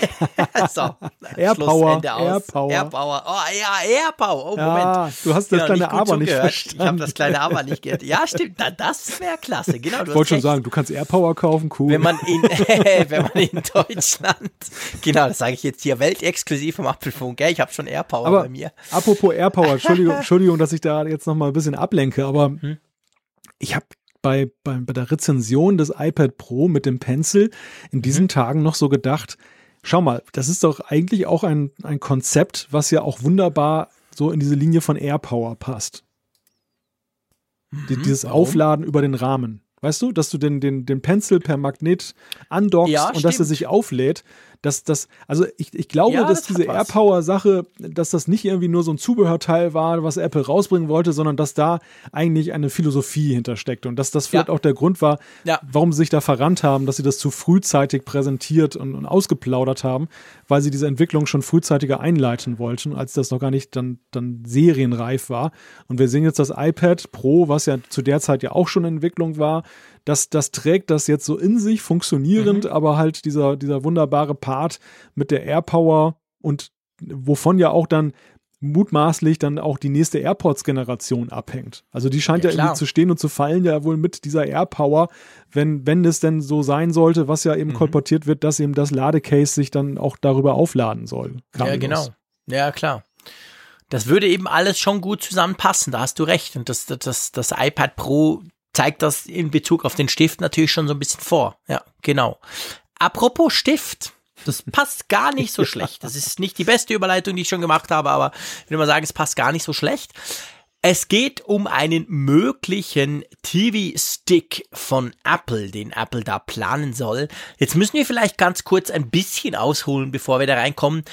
so, Airpower, Airpower. Airpower. Oh ja, Airpower. Oh, Moment. du hast das genau, kleine Aber nicht verstanden. Ich habe das kleine Aber nicht gehört. Ja, stimmt. Na, das wäre klasse. Genau, ich wollte schon sagen, du kannst Airpower kaufen, cool. Wenn man in, wenn man in Deutschland, genau, das sage ich jetzt hier, weltexklusiv vom Apfelfunk. Gell? Ich habe schon Airpower aber bei mir. Apropos Airpower, Entschuldigung, Entschuldigung, dass ich da jetzt noch mal ein bisschen ablenke, aber hm? ich habe bei, bei, bei der Rezension des iPad Pro mit dem Pencil in diesen mhm. Tagen noch so gedacht, schau mal, das ist doch eigentlich auch ein, ein Konzept, was ja auch wunderbar so in diese Linie von AirPower passt. Mhm. Dieses Warum? Aufladen über den Rahmen. Weißt du, dass du den, den, den Pencil per Magnet andockst ja, und stimmt. dass er sich auflädt dass das, also ich, ich glaube, ja, dass das diese AirPower-Sache, dass das nicht irgendwie nur so ein Zubehörteil war, was Apple rausbringen wollte, sondern dass da eigentlich eine Philosophie hintersteckt und dass das vielleicht ja. auch der Grund war, ja. warum sie sich da verrannt haben, dass sie das zu frühzeitig präsentiert und, und, ausgeplaudert haben, weil sie diese Entwicklung schon frühzeitiger einleiten wollten, als das noch gar nicht dann, dann serienreif war. Und wir sehen jetzt das iPad Pro, was ja zu der Zeit ja auch schon in Entwicklung war, das, das trägt das jetzt so in sich, funktionierend, mhm. aber halt dieser, dieser wunderbare Part mit der AirPower und wovon ja auch dann mutmaßlich dann auch die nächste AirPods-Generation abhängt. Also die scheint ja, ja irgendwie zu stehen und zu fallen ja wohl mit dieser AirPower, wenn, wenn es denn so sein sollte, was ja eben mhm. kolportiert wird, dass eben das Ladecase sich dann auch darüber aufladen soll. Ja, genau. Ja, klar. Das würde eben alles schon gut zusammenpassen, da hast du recht. Und das, das, das iPad Pro zeigt das in Bezug auf den Stift natürlich schon so ein bisschen vor. Ja, genau. Apropos Stift. Das passt gar nicht so schlecht. Das ist nicht die beste Überleitung, die ich schon gemacht habe, aber ich würde mal sagen, es passt gar nicht so schlecht. Es geht um einen möglichen TV-Stick von Apple, den Apple da planen soll. Jetzt müssen wir vielleicht ganz kurz ein bisschen ausholen, bevor wir da reinkommen.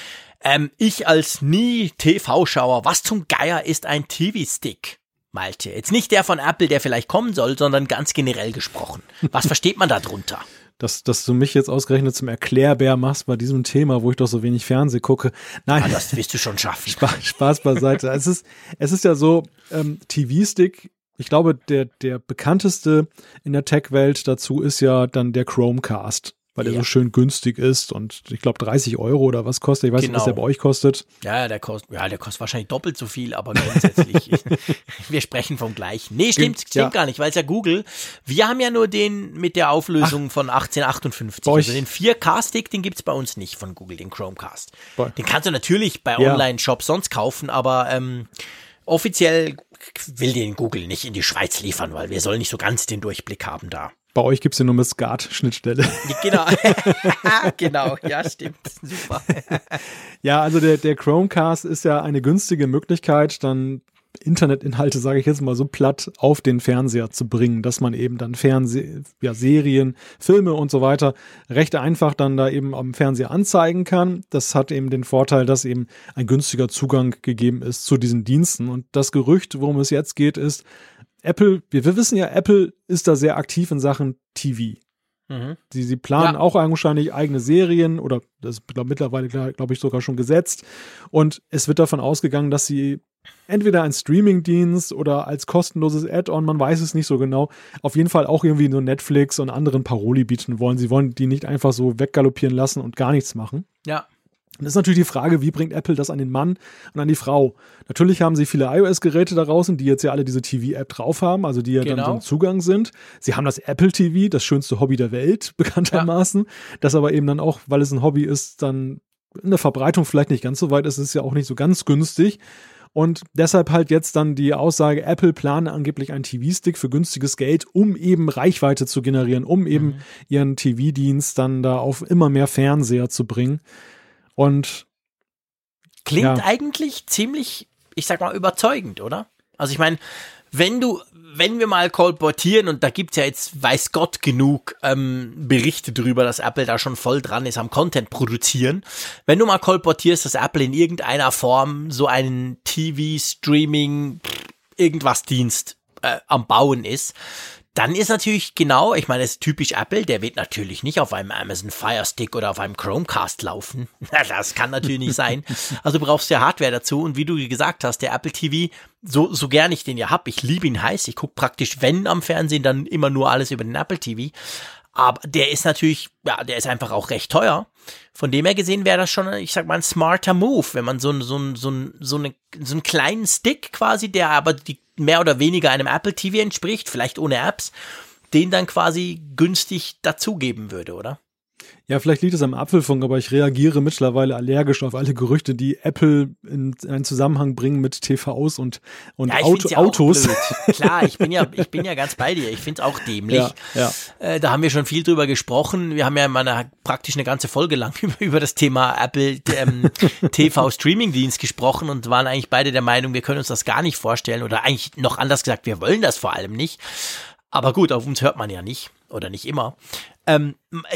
Ähm, ich als nie TV-Schauer, was zum Geier ist ein TV-Stick? Malte. Jetzt nicht der von Apple, der vielleicht kommen soll, sondern ganz generell gesprochen. Was versteht man da drunter? Dass, dass du mich jetzt ausgerechnet zum Erklärbär machst bei diesem Thema, wo ich doch so wenig Fernseh gucke. Nein. Ah, das wirst du schon schaffen. Spaß, Spaß beiseite. es, ist, es ist ja so, ähm, TV-Stick, ich glaube, der, der bekannteste in der Tech-Welt dazu ist ja dann der Chromecast weil der ja. so schön günstig ist und ich glaube 30 Euro oder was kostet. Ich weiß genau. nicht, was der genau. bei euch kostet. Ja, der kostet, ja, der kostet wahrscheinlich doppelt so viel, aber grundsätzlich, wir sprechen vom gleichen. Nee, stimmt, stimmt ja. gar nicht, weil es ja Google. Wir haben ja nur den mit der Auflösung Ach. von 1858. Also den 4K-Stick, den gibt es bei uns nicht von Google, den Chromecast. Boah. Den kannst du natürlich bei ja. Online-Shops sonst kaufen, aber ähm, offiziell will den Google nicht in die Schweiz liefern, weil wir sollen nicht so ganz den Durchblick haben da. Bei euch gibt es ja nur eine Skat-Schnittstelle. Genau. genau, ja, stimmt. Super. ja, also der, der Chromecast ist ja eine günstige Möglichkeit, dann Internetinhalte, sage ich jetzt mal so platt, auf den Fernseher zu bringen, dass man eben dann Fernseh, ja, Serien, Filme und so weiter recht einfach dann da eben am Fernseher anzeigen kann. Das hat eben den Vorteil, dass eben ein günstiger Zugang gegeben ist zu diesen Diensten. Und das Gerücht, worum es jetzt geht, ist, Apple, wir, wir wissen ja, Apple ist da sehr aktiv in Sachen TV. Mhm. Sie, sie planen ja. auch wahrscheinlich eigene Serien oder das ist glaub, mittlerweile, glaube ich, sogar schon gesetzt. Und es wird davon ausgegangen, dass sie entweder ein Streamingdienst oder als kostenloses Add-on, man weiß es nicht so genau, auf jeden Fall auch irgendwie so Netflix und anderen Paroli bieten wollen. Sie wollen die nicht einfach so weggaloppieren lassen und gar nichts machen. Ja. Und das ist natürlich die Frage, wie bringt Apple das an den Mann und an die Frau? Natürlich haben sie viele iOS-Geräte da draußen, die jetzt ja alle diese TV-App drauf haben, also die ja genau. dann so ein Zugang sind. Sie haben das Apple TV, das schönste Hobby der Welt, bekanntermaßen. Ja. Das aber eben dann auch, weil es ein Hobby ist, dann in der Verbreitung vielleicht nicht ganz so weit ist, ist ja auch nicht so ganz günstig. Und deshalb halt jetzt dann die Aussage, Apple plane angeblich einen TV-Stick für günstiges Geld, um eben Reichweite zu generieren, um eben mhm. ihren TV-Dienst dann da auf immer mehr Fernseher zu bringen. Und klingt ja. eigentlich ziemlich, ich sag mal, überzeugend, oder? Also ich meine, wenn du, wenn wir mal kolportieren, und da gibt's ja jetzt, weiß Gott, genug ähm, Berichte drüber, dass Apple da schon voll dran ist am Content produzieren, wenn du mal kolportierst, dass Apple in irgendeiner Form so einen TV-Streaming, irgendwas Dienst äh, am Bauen ist, dann ist natürlich genau, ich meine, das ist typisch Apple, der wird natürlich nicht auf einem Amazon Fire Stick oder auf einem Chromecast laufen. Das kann natürlich nicht sein. Also du brauchst ja Hardware dazu und wie du gesagt hast, der Apple TV, so, so gern ich den ja hab, ich liebe ihn heiß, ich gucke praktisch, wenn am Fernsehen, dann immer nur alles über den Apple TV. Aber der ist natürlich, ja, der ist einfach auch recht teuer. Von dem her gesehen wäre das schon, ich sag mal, ein smarter Move, wenn man so, so, so, so, eine, so einen kleinen Stick quasi, der aber die mehr oder weniger einem Apple TV entspricht, vielleicht ohne Apps, den dann quasi günstig dazugeben würde, oder? Ja, vielleicht liegt es am Apfelfunk, aber ich reagiere mittlerweile allergisch auf alle Gerüchte, die Apple in einen Zusammenhang bringen mit TVs und, und ja, Auto, ja Autos. Klar, ich bin ja, ich bin ja ganz bei dir. Ich finde es auch dämlich. Ja. Äh, da haben wir schon viel drüber gesprochen. Wir haben ja mal eine, praktisch eine ganze Folge lang über, über das Thema Apple ähm, TV Streaming-Dienst gesprochen und waren eigentlich beide der Meinung, wir können uns das gar nicht vorstellen oder eigentlich noch anders gesagt, wir wollen das vor allem nicht. Aber gut, auf uns hört man ja nicht oder nicht immer. Ähm,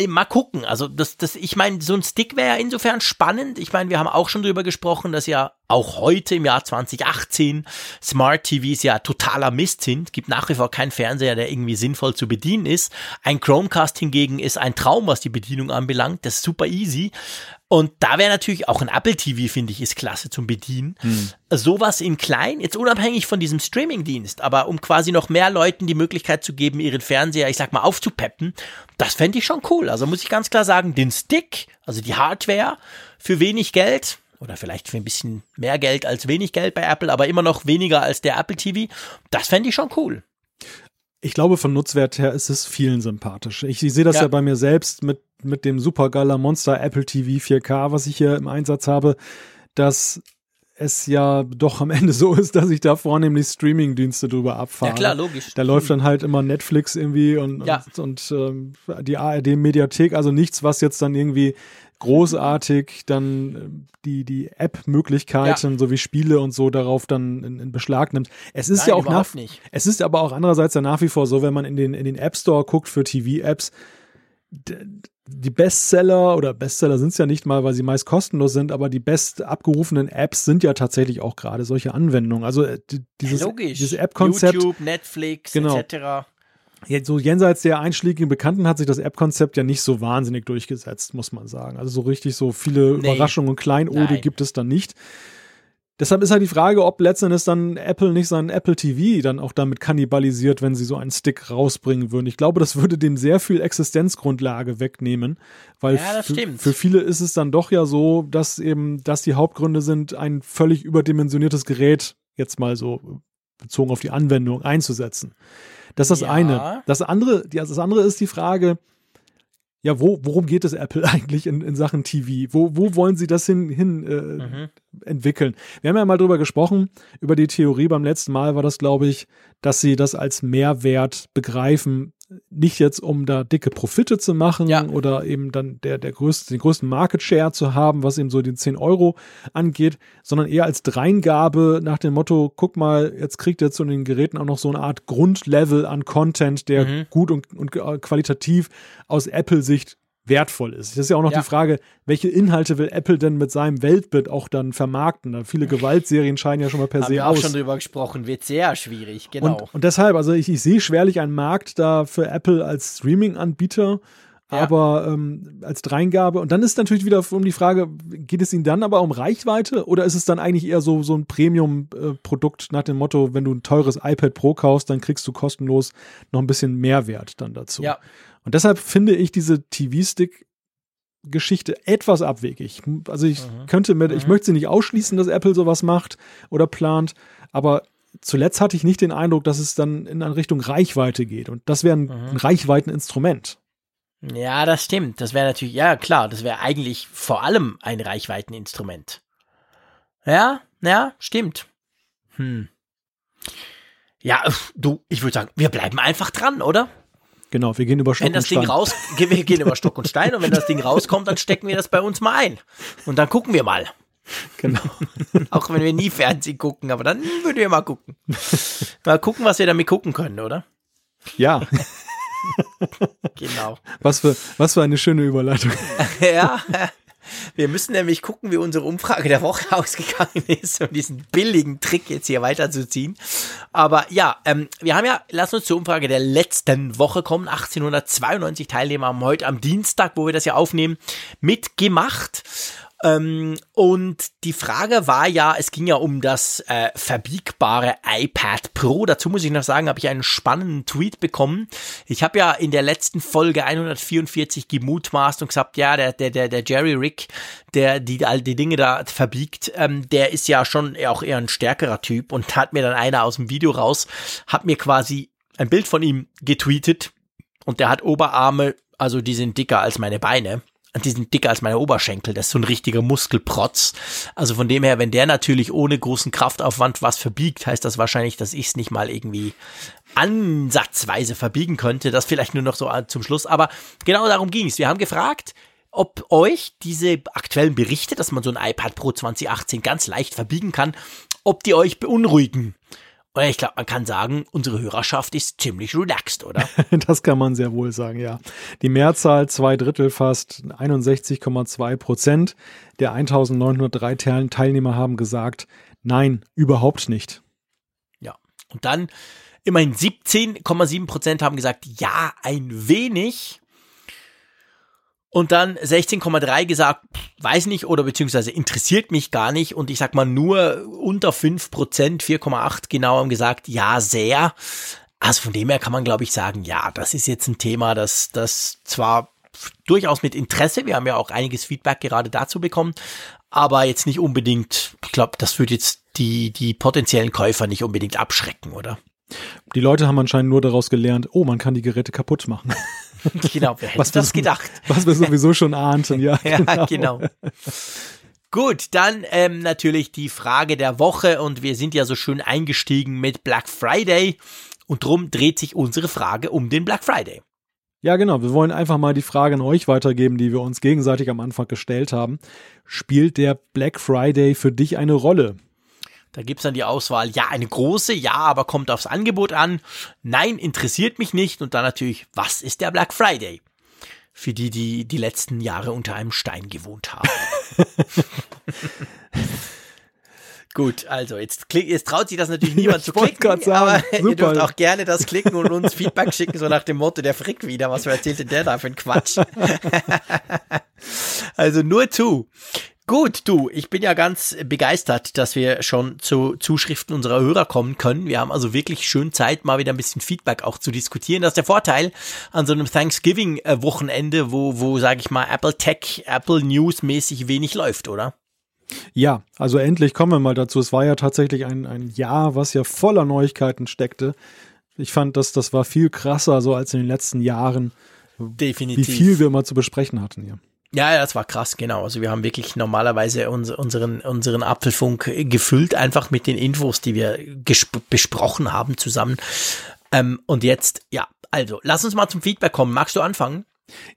mal gucken. Also das, das, ich meine, so ein Stick wäre ja insofern spannend. Ich meine, wir haben auch schon drüber gesprochen, dass ja auch heute im Jahr 2018 Smart TVs ja totaler Mist sind. Es gibt nach wie vor keinen Fernseher, der irgendwie sinnvoll zu bedienen ist. Ein Chromecast hingegen ist ein Traum, was die Bedienung anbelangt. Das ist super easy. Und da wäre natürlich auch ein Apple TV, finde ich, ist klasse zum Bedienen. Hm. Sowas in klein, jetzt unabhängig von diesem Streaming-Dienst, aber um quasi noch mehr Leuten die Möglichkeit zu geben, ihren Fernseher, ich sag mal, aufzupeppen, das fände ich schon cool. Also muss ich ganz klar sagen, den Stick, also die Hardware, für wenig Geld, oder vielleicht für ein bisschen mehr Geld als wenig Geld bei Apple, aber immer noch weniger als der Apple TV, das fände ich schon cool ich glaube, von Nutzwert her ist es vielen sympathisch. Ich, ich sehe das ja. ja. bei mir selbst mit, mit dem supergeiler Monster Apple TV 4K, was ich hier im Einsatz habe, dass es ja doch am Ende so ist, dass ich da vornehmlich Streaming-Dienste drüber abfahre. Ja klar, logisch. Da läuft dann halt immer Netflix irgendwie und, ja. und, und ähm, die ARD-Mediathek, also nichts, was jetzt dann irgendwie großartig dann äh, die, die App-Möglichkeiten ja. sowie Spiele und so darauf dann in, in Beschlag nimmt. Es ist Nein, ja auch nach, nicht. es ist aber auch andererseits ja nach wie vor so, wenn man in den, in den App Store guckt für TV-Apps, die Bestseller oder Bestseller sind es ja nicht mal, weil sie meist kostenlos sind, aber die best abgerufenen Apps sind ja tatsächlich auch gerade solche Anwendungen. Also äh, dieses, dieses App-Konzept. YouTube, Netflix, genau. etc so jenseits der einschlägigen Bekannten hat sich das App-Konzept ja nicht so wahnsinnig durchgesetzt, muss man sagen. Also so richtig so viele nee. Überraschungen und Kleinode gibt es dann nicht. Deshalb ist halt die Frage, ob letztendlich dann Apple nicht seinen Apple TV dann auch damit kannibalisiert, wenn sie so einen Stick rausbringen würden. Ich glaube, das würde dem sehr viel Existenzgrundlage wegnehmen, weil ja, für viele ist es dann doch ja so, dass eben das die Hauptgründe sind, ein völlig überdimensioniertes Gerät jetzt mal so bezogen auf die Anwendung einzusetzen. Das ist das ja. eine. Das andere, das andere ist die Frage, ja, wo, worum geht es Apple eigentlich in, in Sachen TV? Wo, wo wollen sie das hin, hin äh, mhm. entwickeln? Wir haben ja mal drüber gesprochen, über die Theorie beim letzten Mal war das, glaube ich, dass sie das als Mehrwert begreifen, nicht jetzt, um da dicke Profite zu machen ja. oder eben dann der, der größte, den größten Market Share zu haben, was eben so die 10 Euro angeht, sondern eher als Dreingabe nach dem Motto, guck mal, jetzt kriegt ihr zu den Geräten auch noch so eine Art Grundlevel an Content, der mhm. gut und, und qualitativ aus Apple-Sicht wertvoll ist. Das ist ja auch noch Ja. die Frage, welche Inhalte will Apple denn mit seinem Weltbild auch dann vermarkten? Da viele Gewaltserien scheinen ja schon mal per Haben se wir auch aus. schon drüber gesprochen, wird sehr schwierig, genau. Und, und deshalb, also ich, ich sehe schwerlich einen Markt da für Apple als Streaming-Anbieter, Ja. aber ähm, als Dreingabe. Und dann ist natürlich wieder um die Frage, geht es ihnen dann aber um Reichweite oder ist es dann eigentlich eher so, so ein Premium-Produkt nach dem Motto, wenn du ein teures iPad Pro kaufst, dann kriegst du kostenlos noch ein bisschen Mehrwert dann dazu. Ja. Und deshalb finde ich diese TV-Stick Geschichte etwas abwegig. Also ich Mhm. könnte mir, ich Mhm. möchte sie nicht ausschließen, dass Apple sowas macht oder plant, aber zuletzt hatte ich nicht den Eindruck, dass es dann in eine Richtung Reichweite geht. Und das wäre ein, Mhm. ein Reichweiteninstrument. Ja, das stimmt. Das wäre natürlich, ja klar, das wäre eigentlich vor allem ein Reichweiteninstrument. Ja, ja, stimmt. Hm. Ja, du, ich würde sagen, wir bleiben einfach dran, oder? Genau, wir gehen über Stock Wenn das und Ding Stein. raus, wir gehen über Stock und Stein und wenn das Ding rauskommt, dann stecken wir das bei uns mal ein. Und dann gucken wir mal. Genau. Auch wenn wir nie Fernsehen gucken, aber dann würden wir mal gucken. Mal gucken, was wir damit gucken können, oder? Ja, Genau. was für, was für eine schöne Überleitung. Ja, wir müssen nämlich gucken, wie unsere Umfrage der Woche ausgegangen ist, um diesen billigen Trick jetzt hier weiterzuziehen. Aber ja, ähm, wir haben ja, lass uns zur Umfrage der letzten Woche kommen. 1892 Teilnehmer haben heute am Dienstag, wo wir das ja aufnehmen, mitgemacht. Ähm, und die Frage war ja, es ging ja um das äh, verbiegbare iPad Pro. Dazu muss ich noch sagen, habe ich einen spannenden Tweet bekommen. Ich habe ja in der letzten Folge 144 gemutmaßt und gesagt, ja, der, der, der, der Jerry Rick, der die all die Dinge da verbiegt, ähm, der ist ja schon auch eher ein stärkerer Typ und hat mir dann einer aus dem Video raus, hat mir quasi ein Bild von ihm getweetet und der hat Oberarme, also die sind dicker als meine Beine. Die sind dicker als meine Oberschenkel. Das ist so ein richtiger Muskelprotz. Also von dem her, wenn der natürlich ohne großen Kraftaufwand was verbiegt, heißt das wahrscheinlich, dass ich es nicht mal irgendwie ansatzweise verbiegen könnte. Das vielleicht nur noch so zum Schluss. Aber genau darum ging es. Wir haben gefragt, ob euch diese aktuellen Berichte, dass man so ein iPad Pro 2018 ganz leicht verbiegen kann, ob die euch beunruhigen. Und ich glaube, man kann sagen, unsere Hörerschaft ist ziemlich relaxed, oder? Das kann man sehr wohl sagen, ja. Die Mehrzahl, zwei Drittel fast, 61,2 Prozent der 1903 Teil- Teilnehmer haben gesagt, nein, überhaupt nicht. Ja. Und dann immerhin 17,7 Prozent haben gesagt, ja, ein wenig. Und dann 16,3 gesagt, weiß nicht oder beziehungsweise interessiert mich gar nicht. Und ich sag mal nur unter 5 Prozent, 4,8 genau haben gesagt, ja, sehr. Also von dem her kann man, glaube ich, sagen, ja, das ist jetzt ein Thema, das, das zwar durchaus mit Interesse, wir haben ja auch einiges Feedback gerade dazu bekommen, aber jetzt nicht unbedingt, ich glaube, das wird jetzt die, die potenziellen Käufer nicht unbedingt abschrecken, oder? Die Leute haben anscheinend nur daraus gelernt, oh, man kann die Geräte kaputt machen. Genau, wer hätte Was das gedacht? Was wir sowieso schon ahnten, ja. Ja, genau. Gut, dann ähm, natürlich die Frage der Woche und wir sind ja so schön eingestiegen mit Black Friday und drum dreht sich unsere Frage um den Black Friday. Ja, genau. Wir wollen einfach mal die Frage an euch weitergeben, die wir uns gegenseitig am Anfang gestellt haben. Spielt der Black Friday für dich eine Rolle? Da gibt's dann die Auswahl, ja, eine große, ja, aber kommt aufs Angebot an. Nein, interessiert mich nicht. Und dann natürlich, was ist der Black Friday? Für die, die die letzten Jahre unter einem Stein gewohnt haben. Gut, also jetzt, klick, jetzt traut sich das natürlich niemand Ich zu klicken, sagen, aber ihr super. dürft auch gerne das klicken und uns Feedback schicken, so nach dem Motto, der Frick wieder, was erzählt denn der da für ein Quatsch? also nur zu. Gut, du, ich bin ja ganz begeistert, dass wir schon zu Zuschriften unserer Hörer kommen können. Wir haben also wirklich schön Zeit, mal wieder ein bisschen Feedback auch zu diskutieren. Das ist der Vorteil an so einem Thanksgiving-Wochenende, wo, wo, sage ich mal, Apple Tech, Apple News mäßig wenig läuft, oder? Ja, also endlich kommen wir mal dazu. Es war ja tatsächlich ein, ein Jahr, was ja voller Neuigkeiten steckte. Ich fand, dass das war viel krasser so als in den letzten Jahren, wie Definitiv. viel wir immer zu besprechen hatten hier. Ja, das war krass, genau. Also wir haben wirklich normalerweise uns, unseren, unseren Apfelfunk gefüllt, einfach mit den Infos, die wir besprochen haben zusammen. Ähm, und jetzt, ja, also, lass uns mal zum Feedback kommen. Magst du anfangen?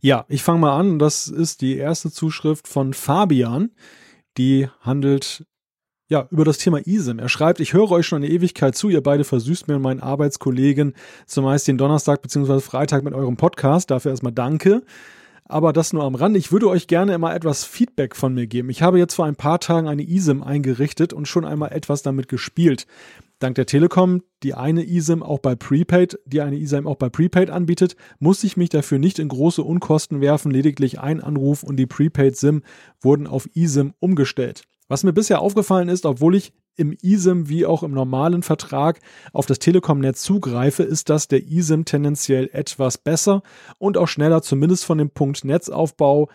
Ja, ich fange mal an. Das ist die erste Zuschrift von Fabian. Die handelt ja über das Thema eSIM. Er schreibt, ich höre euch schon eine Ewigkeit zu. Ihr beide versüßt mir und meinen Arbeitskollegen zumeist den Donnerstag bzw. Freitag mit eurem Podcast. Dafür erstmal danke. Aber das nur am Rand. Ich würde euch gerne immer etwas Feedback von mir geben. Ich habe jetzt vor ein paar Tagen eine eSIM eingerichtet und schon einmal etwas damit gespielt. Dank der Telekom, die eine eSIM auch bei Prepaid, die eine eSIM auch bei Prepaid anbietet, muss ich mich dafür nicht in große Unkosten werfen. Lediglich ein Anruf und die Prepaid-SIM wurden auf eSIM umgestellt. Was mir bisher aufgefallen ist, obwohl ich im eSIM wie auch im normalen Vertrag auf das Telekom-Netz zugreife, ist, dass der eSIM tendenziell etwas besser und auch schneller, zumindest von dem Punkt Netzaufbau,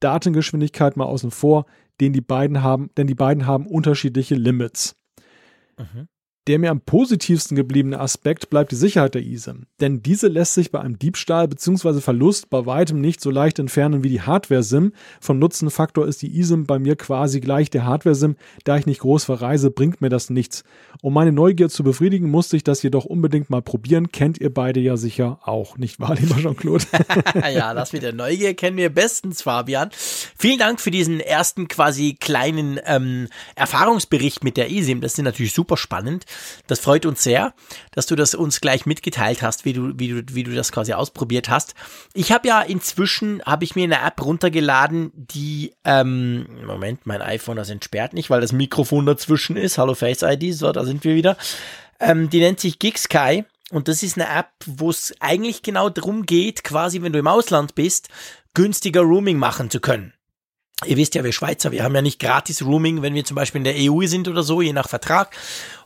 Datengeschwindigkeit mal außen vor, den die beiden haben, denn die beiden haben unterschiedliche Limits. Mhm. Der mir am positivsten gebliebene Aspekt bleibt die Sicherheit der eSIM, denn diese lässt sich bei einem Diebstahl bzw. Verlust bei weitem nicht so leicht entfernen wie die Hardware-SIM. Vom Nutzenfaktor ist die eSIM bei mir quasi gleich der Hardware-SIM, da ich nicht groß verreise, bringt mir das nichts. Um meine Neugier zu befriedigen, musste ich das jedoch unbedingt mal probieren. Kennt ihr beide ja sicher auch, nicht wahr, lieber Jean-Claude? ja, das mit der Neugier kennen wir bestens, Fabian. Vielen Dank für diesen ersten quasi kleinen ähm, Erfahrungsbericht mit der eSIM. Das ist natürlich super spannend. Das freut uns sehr, dass du das uns gleich mitgeteilt hast, wie du, wie du, wie du das quasi ausprobiert hast. Ich habe ja inzwischen, habe ich mir eine App runtergeladen, die, ähm, Moment, mein iPhone, das entsperrt nicht, weil das Mikrofon dazwischen ist. Hallo Face ID, so, da sind wir wieder. Ähm, die nennt sich GigSky. Und das ist eine App, wo es eigentlich genau darum geht, quasi, wenn du im Ausland bist, günstiger Roaming machen zu können. Ihr wisst ja, wir Schweizer, wir haben ja nicht gratis Roaming, wenn wir zum Beispiel in der EU sind oder so, je nach Vertrag.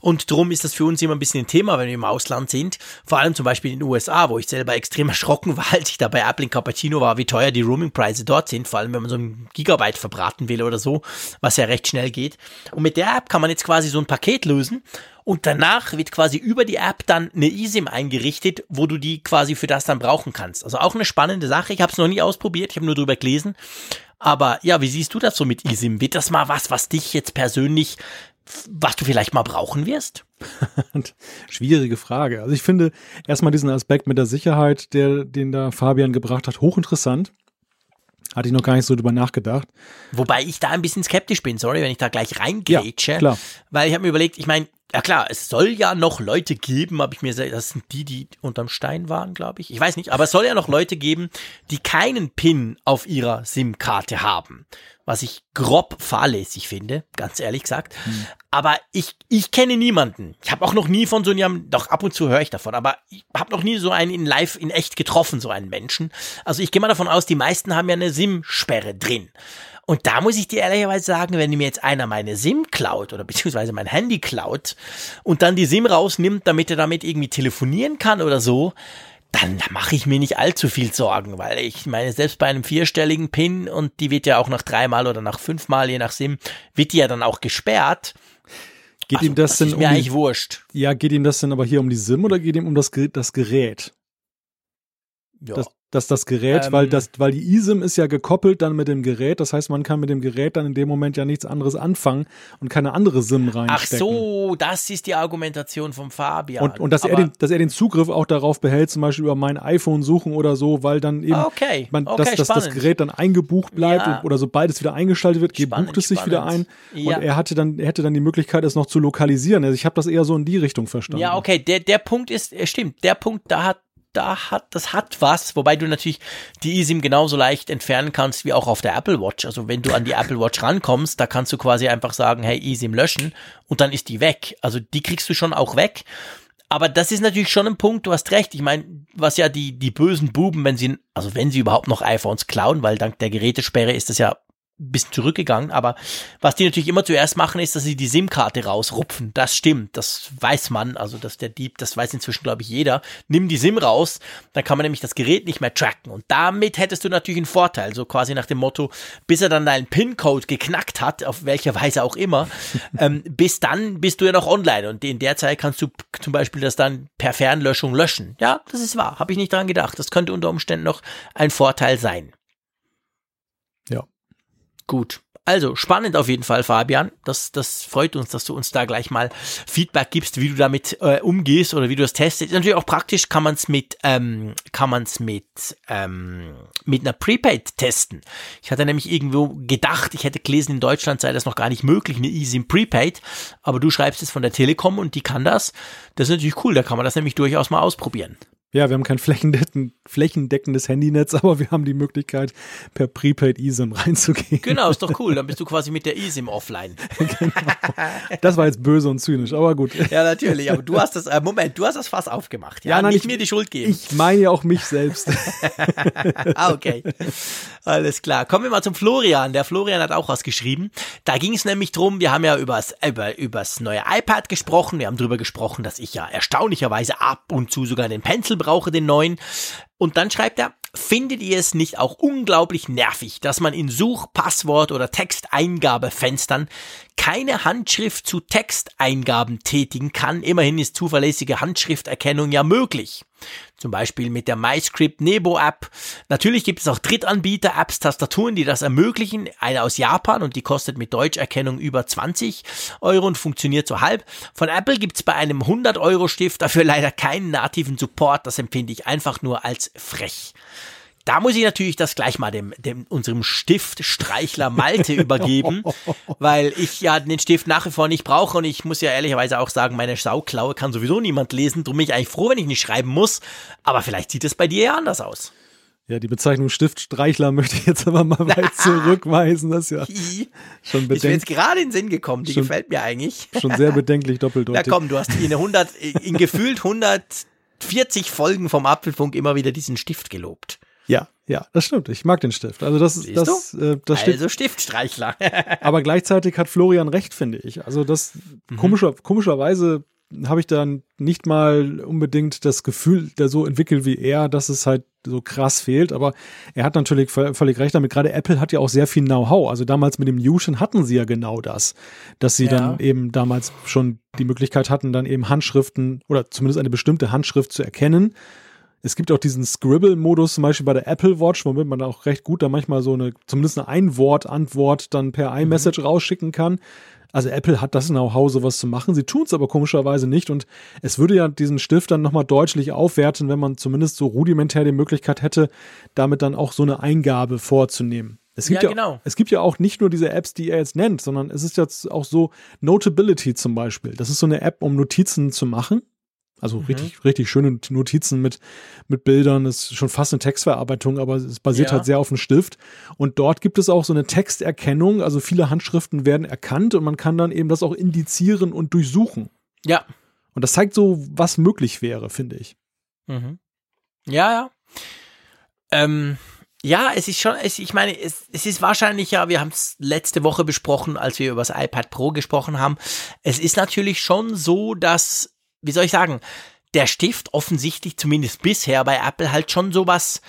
Und darum ist das für uns immer ein bisschen ein Thema, wenn wir im Ausland sind. Vor allem zum Beispiel in den USA, wo ich selber extrem erschrocken war, als ich da bei Apple in Cappuccino war, wie teuer die Roaming-Preise dort sind. Vor allem, wenn man so ein Gigabyte verbraten will oder so, was ja recht schnell geht. Und mit der App kann man jetzt quasi so ein Paket lösen. Und danach wird quasi über die App dann eine eSIM eingerichtet, wo du die quasi für das dann brauchen kannst. Also auch eine spannende Sache. Ich habe es noch nie ausprobiert, ich habe nur drüber gelesen. Aber ja, wie siehst du das so mit eSIM? Wird das mal was, was dich jetzt persönlich, was du vielleicht mal brauchen wirst? Schwierige Frage. Also ich finde erstmal diesen Aspekt mit der Sicherheit, der, den da Fabian gebracht hat, hochinteressant. Hatte ich noch gar nicht so drüber nachgedacht. Wobei ich da ein bisschen skeptisch bin, sorry, wenn ich da gleich reingrätsche. Ja, klar. Weil ich habe mir überlegt, ich meine, ja klar, es soll ja noch Leute geben, habe ich mir gesagt, das sind die, die unterm Stein waren, glaube ich. Ich weiß nicht, aber es soll ja noch Leute geben, die keinen PIN auf ihrer SIM-Karte haben. Was ich grob fahrlässig finde, ganz ehrlich gesagt. Hm. Aber ich, ich kenne niemanden. Ich habe auch noch nie von so einem, doch ab und zu höre ich davon, aber ich habe noch nie so einen in live, in echt getroffen, so einen Menschen. Also ich gehe mal davon aus, die meisten haben ja eine SIM-Sperre drin. Und da muss ich dir ehrlicherweise sagen, wenn mir jetzt einer meine SIM klaut oder beziehungsweise mein Handy klaut und dann die SIM rausnimmt, damit er damit irgendwie telefonieren kann oder so, dann mache ich mir nicht allzu viel Sorgen, weil ich meine, selbst bei einem vierstelligen PIN und die wird ja auch nach dreimal oder nach fünfmal, je nach SIM, wird die ja dann auch gesperrt. Geht also, ihm das, das denn ist mir um eigentlich wurscht. Ja, geht ihm das denn aber hier um die SIM oder geht ihm um das, das Gerät? Ja. Das, dass das Gerät, ähm, weil das, weil die eSIM ist ja gekoppelt dann mit dem Gerät, das heißt, man kann mit dem Gerät dann in dem Moment ja nichts anderes anfangen und keine andere SIM reinstecken. Ach so, das ist die Argumentation von Fabian. Und, und dass er den, dass er den Zugriff auch darauf behält, zum Beispiel über mein iPhone suchen oder so, weil dann eben, okay, man, okay, dass, dass das Gerät dann eingebucht bleibt ja. oder sobald es wieder eingeschaltet wird, spannend, bucht es sich spannend. wieder ein ja. und er hatte dann, er hätte dann die Möglichkeit, es noch zu lokalisieren. Also ich habe das eher so in die Richtung verstanden. Ja, okay, der, der Punkt ist, stimmt, der Punkt, da hat da hat, das hat was, wobei du natürlich die eSIM genauso leicht entfernen kannst wie auch auf der Apple Watch. Also wenn du an die Apple Watch rankommst, da kannst du quasi einfach sagen, hey, eSIM löschen und dann ist die weg. Also die kriegst du schon auch weg. Aber das ist natürlich schon ein Punkt, du hast recht. Ich meine, was ja die, die bösen Buben, wenn sie, also wenn sie überhaupt noch iPhones klauen, weil dank der Gerätesperre ist das ja bisschen zurückgegangen, aber was die natürlich immer zuerst machen, ist, dass sie die SIM-Karte rausrupfen. Das stimmt, das weiß man, also dass der Dieb, das weiß inzwischen, glaube ich, jeder. Nimm die SIM raus, dann kann man nämlich das Gerät nicht mehr tracken. Und damit hättest du natürlich einen Vorteil, so quasi nach dem Motto, bis er dann deinen PIN-Code geknackt hat, auf welcher Weise auch immer, ähm, bis dann bist du ja noch online und in der Zeit kannst du zum Beispiel das dann per Fernlöschung löschen. Ja, das ist wahr, habe ich nicht dran gedacht. Das könnte unter Umständen noch ein Vorteil sein. Gut. Also, spannend auf jeden Fall, Fabian. Das, das freut uns, dass du uns da gleich mal Feedback gibst, wie du damit äh, umgehst oder wie du das testest. Ist natürlich auch praktisch, kann man es mit, ähm, kann man mit, ähm, mit einer Prepaid testen. Ich hatte nämlich irgendwo gedacht, ich hätte gelesen, in Deutschland sei das noch gar nicht möglich, eine eSIM Prepaid. Aber du schreibst es von der Telekom und die kann das. Das ist natürlich cool, da kann man das nämlich durchaus mal ausprobieren. Ja, wir haben kein flächendecken, flächendeckendes Handynetz, aber wir haben die Möglichkeit, per Prepaid eSIM reinzugehen. Genau, ist doch cool. Dann bist du quasi mit der eSIM offline. genau. Das war jetzt böse und zynisch, aber gut. Ja, natürlich. Aber du hast das, äh, Moment, du hast das Fass aufgemacht. Ja, ja nein, nicht ich, mir die Schuld geben. Ich meine ja auch mich selbst. ah, okay. Alles klar. Kommen wir mal zum Florian. Der Florian hat auch was geschrieben. Da ging es nämlich drum, wir haben ja übers, über, übers neue iPad gesprochen. Wir haben darüber gesprochen, dass ich ja erstaunlicherweise ab und zu sogar den Pencil brauche, den neuen. Und dann schreibt er, findet ihr es nicht auch unglaublich nervig, dass man in Such-, Passwort- oder Texteingabefenstern keine Handschrift zu Texteingaben tätigen kann? Immerhin ist zuverlässige Handschrifterkennung ja möglich. Zum Beispiel mit der MyScript Nebo App. Natürlich gibt es auch Drittanbieter-Apps, Tastaturen, die das ermöglichen. Eine aus Japan und die kostet mit Deutscherkennung über 20 Euro und funktioniert so halb. Von Apple gibt es bei einem 100-Euro-Stift dafür leider keinen nativen Support. Das empfinde ich einfach nur als frech. Da muss ich natürlich das gleich mal dem, dem unserem Stiftstreichler Malte übergeben, weil ich ja den Stift nach wie vor nicht brauche und ich muss ja ehrlicherweise auch sagen, meine Sauklaue kann sowieso niemand lesen. Drum bin ich eigentlich froh, wenn ich nicht schreiben muss. Aber vielleicht sieht es bei dir ja anders aus. Ja, die Bezeichnung Stiftstreichler möchte ich jetzt aber mal weit zurückweisen. Das ist ja schon bedenklich. Ist mir jetzt gerade in den Sinn gekommen. Die schon, gefällt mir eigentlich. Schon sehr bedenklich doppeldeutig. Na komm, du hast in 100, in gefühlt 140 Folgen vom Apfelfunk immer wieder diesen Stift gelobt. Ja, ja, das stimmt. Ich mag den Stift. Also das ist das, äh, das also Stiftstreichler. aber gleichzeitig hat Florian recht, finde ich. Also das mhm. komischer, komischerweise habe ich dann nicht mal unbedingt das Gefühl, der so entwickelt wie er, dass es halt so krass fehlt. Aber er hat natürlich völlig recht damit. Gerade Apple hat ja auch sehr viel Know-how. Also damals mit dem Fusion hatten sie ja genau das, dass sie ja. dann eben damals schon die Möglichkeit hatten, dann eben Handschriften oder zumindest eine bestimmte Handschrift zu erkennen es gibt auch diesen Scribble-Modus, zum Beispiel bei der Apple Watch, womit man auch recht gut da manchmal so eine, zumindest eine Ein-Wort-Antwort dann per iMessage mhm. rausschicken kann. Also Apple hat das Know-how, sowas zu machen. Sie tun es aber komischerweise nicht und es würde ja diesen Stift dann nochmal deutlich aufwerten, wenn man zumindest so rudimentär die Möglichkeit hätte, damit dann auch so eine Eingabe vorzunehmen. Es gibt ja, ja, genau. es gibt ja auch nicht nur diese Apps, die er jetzt nennt, sondern es ist jetzt auch so Notability zum Beispiel. Das ist so eine App, um Notizen zu machen. Also mhm. richtig, richtig schöne Notizen mit, mit Bildern, ist schon fast eine Textverarbeitung, aber es basiert ja. halt sehr auf dem Stift. Und dort gibt es auch so eine Texterkennung, also viele Handschriften werden erkannt und man kann dann eben das auch indizieren und durchsuchen. Ja. Und das zeigt so, was möglich wäre, finde ich. Mhm. Ja, ja. Ähm, ja, es ist schon, es, ich meine, es, es ist wahrscheinlich ja, wir haben es letzte Woche besprochen, als wir über das iPad Pro gesprochen haben. Es ist natürlich schon so, dass wie soll ich sagen, der Stift offensichtlich zumindest bisher bei Apple halt schon sowas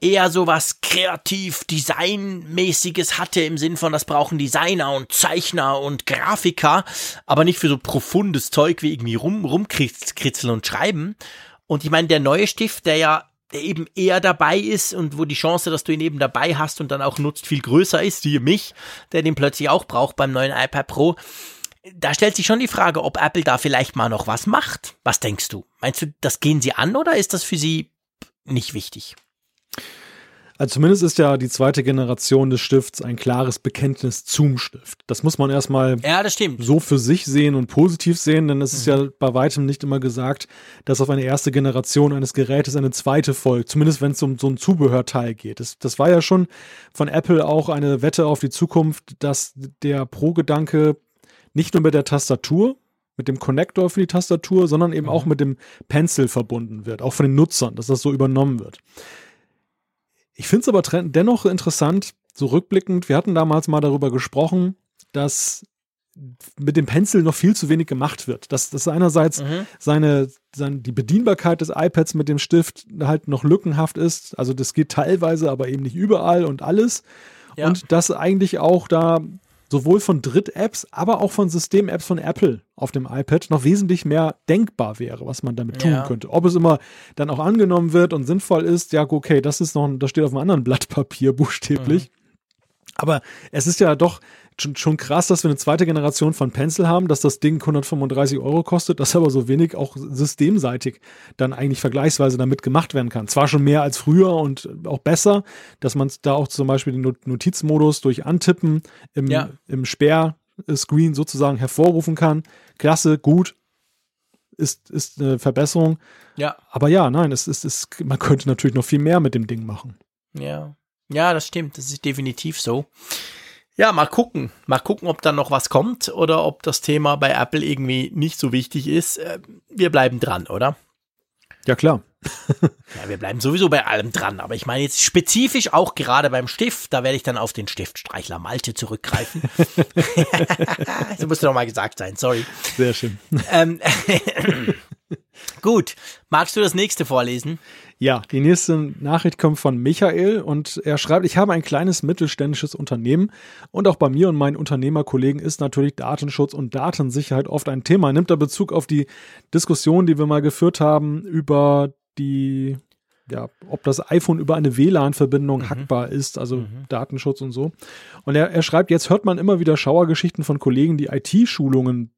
eher sowas kreativ designmäßiges hatte im Sinn von das brauchen Designer und Zeichner und Grafiker, aber nicht für so profundes Zeug wie irgendwie rum rumkritzeln und schreiben. Und ich meine, der neue Stift, der ja der eben eher dabei ist und wo die Chance, dass du ihn eben dabei hast und dann auch nutzt, viel größer ist, siehe mich, der den plötzlich auch braucht beim neuen iPad Pro da stellt sich schon die Frage, ob Apple da vielleicht mal noch was macht. Was denkst du? Meinst du, das gehen sie an oder ist das für sie nicht wichtig? Also zumindest ist ja die zweite Generation des Stifts ein klares Bekenntnis zum Stift. Das muss man erstmal ja, so für sich sehen und positiv sehen, denn es mhm. ist ja bei weitem nicht immer gesagt, dass auf eine erste Generation eines Gerätes eine zweite folgt, zumindest wenn es um so ein Zubehörteil geht. Das, das war ja schon von Apple auch eine Wette auf die Zukunft, dass der Pro-Gedanke nicht nur mit der Tastatur, mit dem Connector für die Tastatur, sondern eben mhm. auch mit dem Pencil verbunden wird, auch von den Nutzern, dass das so übernommen wird. Ich finde es aber dennoch interessant, so rückblickend, wir hatten damals mal darüber gesprochen, dass mit dem Pencil noch viel zu wenig gemacht wird. Dass, dass einerseits mhm. seine, seine, die Bedienbarkeit des iPads mit dem Stift halt noch lückenhaft ist. Also das geht teilweise, aber eben nicht überall und alles. Ja. Und dass eigentlich auch da sowohl von Dritt-Apps, aber auch von System-Apps von Apple auf dem iPad noch wesentlich mehr denkbar wäre, was man damit tun ja. könnte. Ob es immer dann auch angenommen wird und sinnvoll ist, ja, okay, das ist noch, das steht auf einem anderen Blatt Papier buchstäblich. Mhm. Aber es ist ja doch schon, schon krass, dass wir eine zweite Generation von Pencil haben, dass das Ding 135 Euro kostet, dass aber so wenig auch systemseitig dann eigentlich vergleichsweise damit gemacht werden kann. Zwar schon mehr als früher und auch besser, dass man da auch zum Beispiel den Notizmodus durch Antippen im, ja. im Sperrscreen sozusagen hervorrufen kann. Klasse, gut, ist, ist eine Verbesserung. Ja. Aber ja, nein, es ist, es, man könnte natürlich noch viel mehr mit dem Ding machen. Ja. Ja, das stimmt. Das ist definitiv so. Ja, mal gucken. Mal gucken, ob da noch was kommt oder ob das Thema bei Apple irgendwie nicht so wichtig ist. Äh, wir bleiben dran, oder? Ja, klar. ja, wir bleiben sowieso bei allem dran. Aber ich meine jetzt spezifisch auch gerade beim Stift, da werde ich dann auf den Stiftstreichler Malte zurückgreifen. das musste doch mal gesagt sein, sorry. Sehr schön. Ähm, gut, magst du das nächste vorlesen? Ja, die nächste Nachricht kommt von Michael und er schreibt, ich habe ein kleines mittelständisches Unternehmen und auch bei mir und meinen Unternehmerkollegen ist natürlich Datenschutz und Datensicherheit oft ein Thema. Nimmt er Bezug auf die Diskussion, die wir mal geführt haben über die ja, ob das iPhone über eine WLAN-Verbindung mhm. hackbar ist, also mhm. Datenschutz und so. Und er, er schreibt, jetzt hört man immer wieder Schauergeschichten von Kollegen, die IT-Schulungen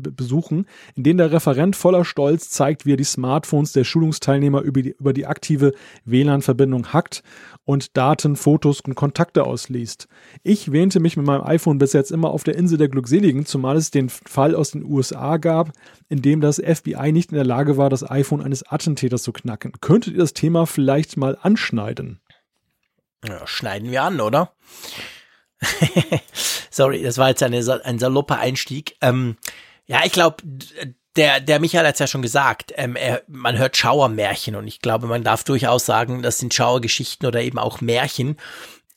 besuchen, in denen der Referent voller Stolz zeigt, wie er die Smartphones der Schulungsteilnehmer über die, über die aktive WLAN-Verbindung hackt und Daten, Fotos und Kontakte ausliest. Ich wähnte mich mit meinem iPhone bis jetzt immer auf der Insel der Glückseligen, zumal es den Fall aus den USA gab, in dem das FBI nicht in der Lage war, das iPhone eines Attentäters zu knacken. Könntet ihr das Thema vielleicht mal anschneiden? Ja, schneiden wir an, oder? Sorry, das war jetzt eine, ein salopper Einstieg. Ähm, ja, ich glaube, der, der Michael hat es ja schon gesagt, ähm, er, man hört Schauermärchen und ich glaube, man darf durchaus sagen, das sind Schauergeschichten oder eben auch Märchen.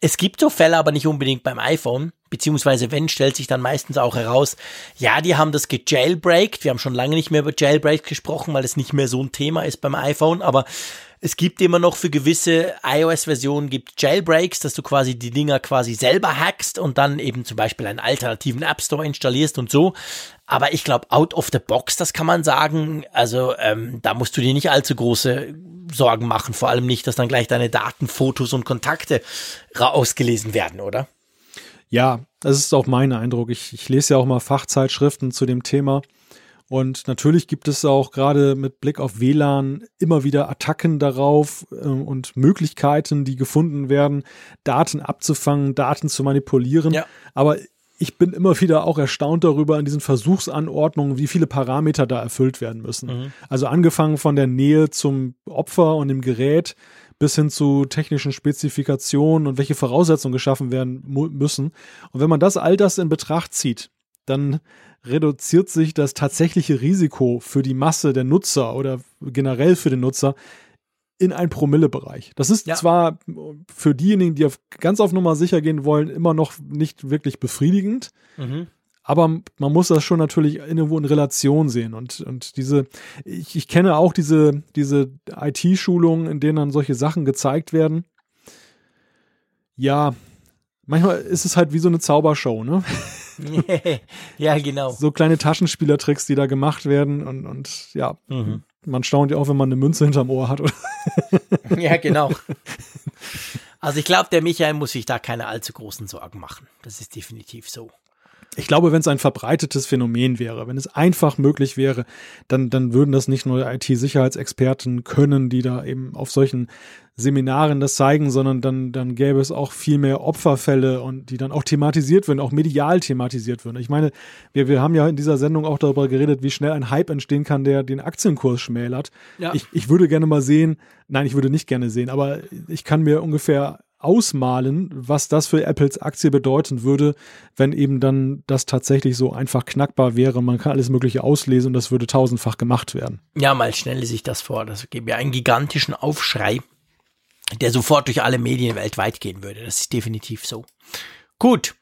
Es gibt so Fälle, aber nicht unbedingt beim iPhone, beziehungsweise wenn, stellt sich dann meistens auch heraus, ja, die haben das gejailbreakt. Wir haben schon lange nicht mehr über Jailbreak gesprochen, weil es nicht mehr so ein Thema ist beim iPhone, aber es gibt immer noch für gewisse iOS-Versionen gibt Jailbreaks, dass du quasi die Dinger quasi selber hackst und dann eben zum Beispiel einen alternativen App Store installierst und so. Aber ich glaube, out of the box, das kann man sagen. Also ähm, da musst du dir nicht allzu große Sorgen machen. Vor allem nicht, dass dann gleich deine Daten, Fotos und Kontakte ausgelesen werden, oder? Ja, das ist auch mein Eindruck. Ich, ich lese ja auch mal Fachzeitschriften zu dem Thema. Und natürlich gibt es auch gerade mit Blick auf WLAN immer wieder Attacken darauf äh, und Möglichkeiten, die gefunden werden, Daten abzufangen, Daten zu manipulieren. Ja. Aber ich bin immer wieder auch erstaunt darüber in diesen Versuchsanordnungen, wie viele Parameter da erfüllt werden müssen. Mhm. Also angefangen von der Nähe zum Opfer und dem Gerät bis hin zu technischen Spezifikationen und welche Voraussetzungen geschaffen werden müssen. Und wenn man das all das in Betracht zieht, dann reduziert sich das tatsächliche Risiko für die Masse der Nutzer oder generell für den Nutzer in einen Promillebereich. Das ist ja. zwar für diejenigen, die auf, ganz auf Nummer sicher gehen wollen, immer noch nicht wirklich befriedigend, mhm. aber man muss das schon natürlich irgendwo in Relation sehen. Und, und diese, ich, ich kenne auch diese, diese IT-Schulungen, in denen dann solche Sachen gezeigt werden. Ja, manchmal ist es halt wie so eine Zaubershow, ne? ja, genau. So kleine Taschenspielertricks, die da gemacht werden und, und ja, mhm. man staunt ja auch, wenn man eine Münze hinterm Ohr hat. ja, genau. Also ich glaube, der Michael muss sich da keine allzu großen Sorgen machen. Das ist definitiv so ich glaube, wenn es ein verbreitetes Phänomen wäre, wenn es einfach möglich wäre, dann, dann würden das nicht nur IT-Sicherheitsexperten können, die da eben auf solchen Seminaren das zeigen, sondern dann, dann gäbe es auch viel mehr Opferfälle und die dann auch thematisiert würden, auch medial thematisiert würden. Ich meine, wir, wir haben ja in dieser Sendung auch darüber geredet, wie schnell ein Hype entstehen kann, der den Aktienkurs schmälert. Ja. Ich, ich würde gerne mal sehen, nein, ich würde nicht gerne sehen, aber ich kann mir ungefähr ausmalen, was das für Apples Aktie bedeuten würde, wenn eben dann das tatsächlich so einfach knackbar wäre. Man kann alles Mögliche auslesen und das würde tausendfach gemacht werden. Ja, mal stelle sich das vor. Das gäbe ja einen gigantischen Aufschrei, der sofort durch alle Medien weltweit gehen würde. Das ist definitiv so. Gut,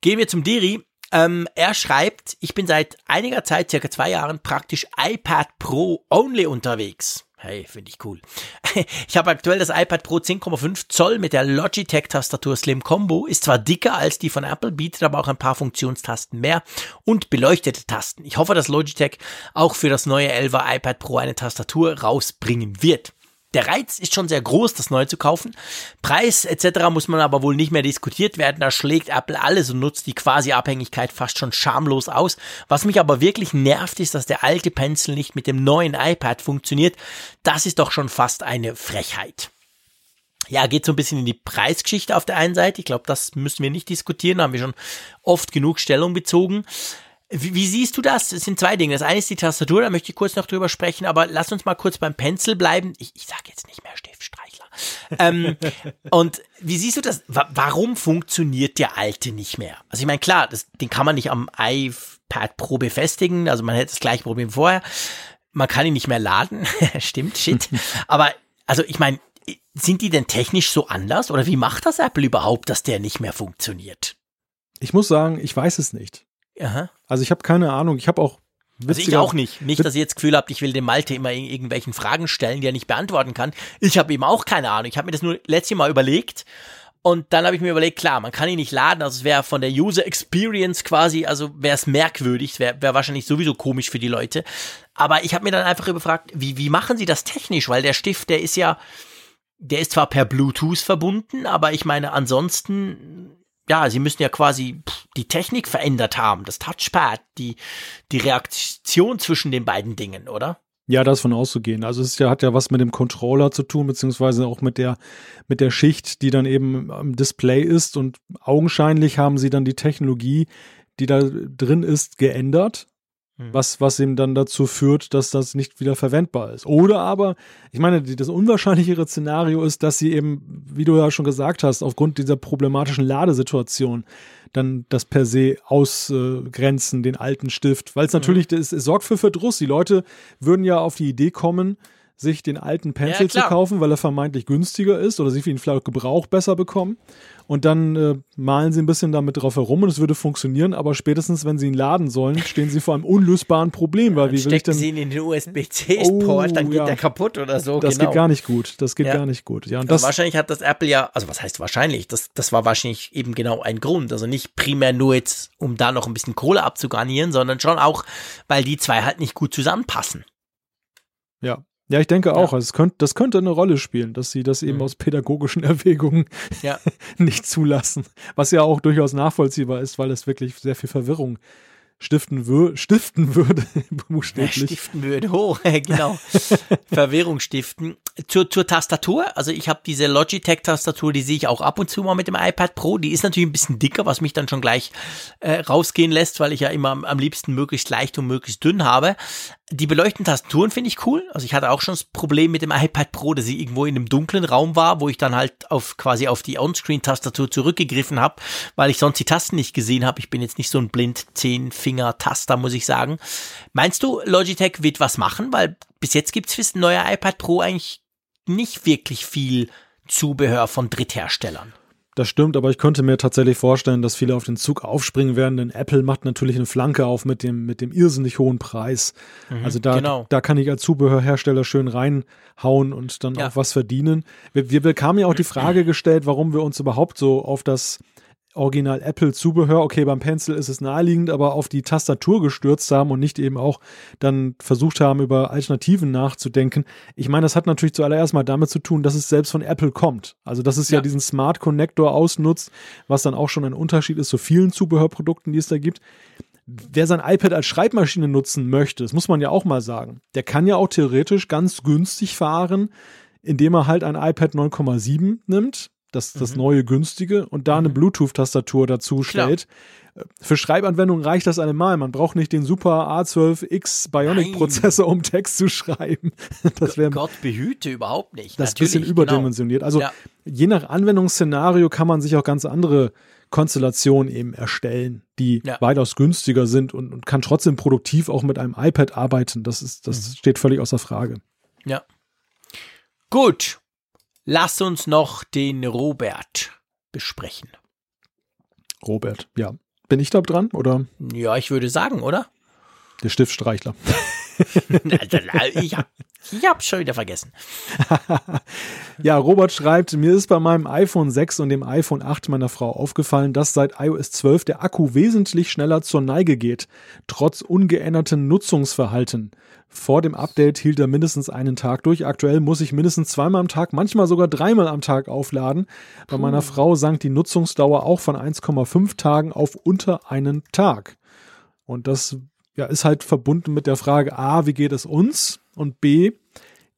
gehen wir zum Diri. Ähm, er schreibt, ich bin seit einiger Zeit, circa zwei Jahren, praktisch iPad Pro only unterwegs. Hey, finde ich cool. Ich habe aktuell das iPad Pro 10,5 Zoll mit der Logitech Tastatur Slim Combo. Ist zwar dicker als die von Apple, bietet aber auch ein paar Funktionstasten mehr und beleuchtete Tasten. Ich hoffe, dass Logitech auch für das neue 11er iPad Pro eine Tastatur rausbringen wird. Der Reiz ist schon sehr groß, das neu zu kaufen. Preis etc. muss man aber wohl nicht mehr diskutiert werden. Da schlägt Apple alles und nutzt die quasi Abhängigkeit fast schon schamlos aus. Was mich aber wirklich nervt, ist, dass der alte Pencil nicht mit dem neuen iPad funktioniert. Das ist doch schon fast eine Frechheit. Ja, geht so ein bisschen in die Preisgeschichte auf der einen Seite. Ich glaube, das müssen wir nicht diskutieren. Da haben wir schon oft genug Stellung bezogen. Wie, wie, siehst du das? Es sind zwei Dinge. Das eine ist die Tastatur, da möchte ich kurz noch drüber sprechen, aber lass uns mal kurz beim Pencil bleiben. Ich, ich sage jetzt nicht mehr Stiftstreichler. ähm, und wie siehst du das? warum funktioniert der alte nicht mehr? Also ich meine, klar, das, den kann man nicht am iPad Pro befestigen, also man hätte das gleiche Problem vorher. Man kann ihn nicht mehr laden. Stimmt, shit. aber also ich meine, sind die denn technisch so anders oder wie macht das Apple überhaupt, dass der nicht mehr funktioniert? Ich muss sagen, ich weiß es nicht. Aha. Also ich habe keine Ahnung. Ich habe auch also ich auch nicht. Nicht, dass ihr jetzt Gefühl habt, ich will dem Malte immer irgendwelchen Fragen stellen, die er nicht beantworten kann. Ich habe eben auch keine Ahnung. Ich habe mir das nur letztes Mal überlegt. Und dann habe ich mir überlegt, klar, man kann ihn nicht laden, also es wäre von der User Experience quasi, also wäre es merkwürdig, wäre wär wahrscheinlich sowieso komisch für die Leute. Aber ich habe mir dann einfach überfragt, wie, wie machen sie das technisch? Weil der Stift, der ist ja, der ist zwar per Bluetooth verbunden, aber ich meine, ansonsten ja, sie müssen ja quasi die Technik verändert haben, das Touchpad, die, die Reaktion zwischen den beiden Dingen, oder? Ja, das von auszugehen. Also es ja, hat ja was mit dem Controller zu tun, beziehungsweise auch mit der, mit der Schicht, die dann eben am Display ist. Und augenscheinlich haben sie dann die Technologie, die da drin ist, geändert. Hm. was, was ihm dann dazu führt, dass das nicht wieder verwendbar ist. Oder aber, ich meine, das unwahrscheinlichere Szenario ist, dass sie eben, wie du ja schon gesagt hast, aufgrund dieser problematischen Ladesituation dann das per se ausgrenzen, den alten Stift. Weil es mhm. natürlich, es, es sorgt für Verdruss. Die Leute würden ja auf die Idee kommen, sich den alten Pencil ja, zu kaufen, weil er vermeintlich günstiger ist oder sie für ihn vielleicht Gebrauch besser bekommen. Und dann äh, malen sie ein bisschen damit drauf herum und es würde funktionieren, aber spätestens, wenn sie ihn laden sollen, stehen sie vor einem unlösbaren Problem, weil wie will ich denn... sie ihn in den USB-C-Port, oh, dann geht ja. der kaputt oder so. Das genau. geht gar nicht gut. Das geht ja. gar nicht gut. Ja, und das wahrscheinlich hat das Apple ja, also was heißt wahrscheinlich? Das, das war wahrscheinlich eben genau ein Grund. Also nicht primär nur jetzt, um da noch ein bisschen Kohle abzugarnieren, sondern schon auch, weil die zwei halt nicht gut zusammenpassen. Ja, ja, ich denke auch. Ja. Also es könnte, das könnte eine Rolle spielen, dass sie das eben mhm. aus pädagogischen Erwägungen ja. nicht zulassen. Was ja auch durchaus nachvollziehbar ist, weil es wirklich sehr viel Verwirrung stiften, wür stiften würde, buchstäblich. Stiften würde, oh, genau. Verwirrung stiften. Zur, zur Tastatur, also ich habe diese Logitech-Tastatur, die sehe ich auch ab und zu mal mit dem iPad Pro. Die ist natürlich ein bisschen dicker, was mich dann schon gleich äh, rausgehen lässt, weil ich ja immer am, am liebsten möglichst leicht und möglichst dünn habe. Die beleuchteten Tastaturen finde ich cool. Also ich hatte auch schon das Problem mit dem iPad Pro, dass ich irgendwo in einem dunklen Raum war, wo ich dann halt auf quasi auf die Onscreen-Tastatur zurückgegriffen habe, weil ich sonst die Tasten nicht gesehen habe. Ich bin jetzt nicht so ein blind 10, Fingertaster, muss ich sagen. Meinst du, Logitech wird was machen? Weil bis jetzt gibt es fürs neue iPad Pro eigentlich nicht wirklich viel Zubehör von Drittherstellern. Das stimmt, aber ich könnte mir tatsächlich vorstellen, dass viele auf den Zug aufspringen werden, denn Apple macht natürlich eine Flanke auf mit dem, mit dem irrsinnig hohen Preis. Mhm, also da, genau. da kann ich als Zubehörhersteller schön reinhauen und dann ja. auch was verdienen. Wir, wir bekamen ja auch die Frage gestellt, warum wir uns überhaupt so auf das Original Apple Zubehör, okay, beim Pencil ist es naheliegend, aber auf die Tastatur gestürzt haben und nicht eben auch dann versucht haben, über Alternativen nachzudenken. Ich meine, das hat natürlich zuallererst mal damit zu tun, dass es selbst von Apple kommt. Also, dass es ja, ja diesen Smart Connector ausnutzt, was dann auch schon ein Unterschied ist zu vielen Zubehörprodukten, die es da gibt. Wer sein iPad als Schreibmaschine nutzen möchte, das muss man ja auch mal sagen, der kann ja auch theoretisch ganz günstig fahren, indem er halt ein iPad 9,7 nimmt, das, das mhm. neue günstige und da eine mhm. Bluetooth-Tastatur dazu stellt. Für Schreibanwendungen reicht das allemal. Man braucht nicht den super A12X Bionic-Prozessor, um Text zu schreiben. Das wäre Gott behüte überhaupt nicht. Das ist ein bisschen genau. überdimensioniert. Genau. Also ja. je nach Anwendungsszenario kann man sich auch ganz andere Konstellationen eben erstellen, die ja. weitaus günstiger sind und, und, kann trotzdem produktiv auch mit einem iPad arbeiten. Das ist, das mhm. steht völlig außer Frage. Ja. Gut. Lass uns noch den Robert besprechen. Robert, ja. Bin ich da dran, oder? Ja, ich würde sagen, oder? Der Stiftstreichler. ich hab, ich hab schon wieder vergessen. ja, Robert schreibt, mir ist bei meinem iPhone 6 und dem iPhone 8 meiner Frau aufgefallen, dass seit iOS 12 der Akku wesentlich schneller zur Neige geht, trotz ungeänderten Nutzungsverhalten. Vor dem Update hielt er mindestens einen Tag durch. Aktuell muss ich mindestens zweimal am Tag, manchmal sogar dreimal am Tag aufladen. Bei meiner Frau sank die Nutzungsdauer auch von 1,5 Tagen auf unter einen Tag. Und das ja, ist halt verbunden mit der Frage A, wie geht es uns? Und B,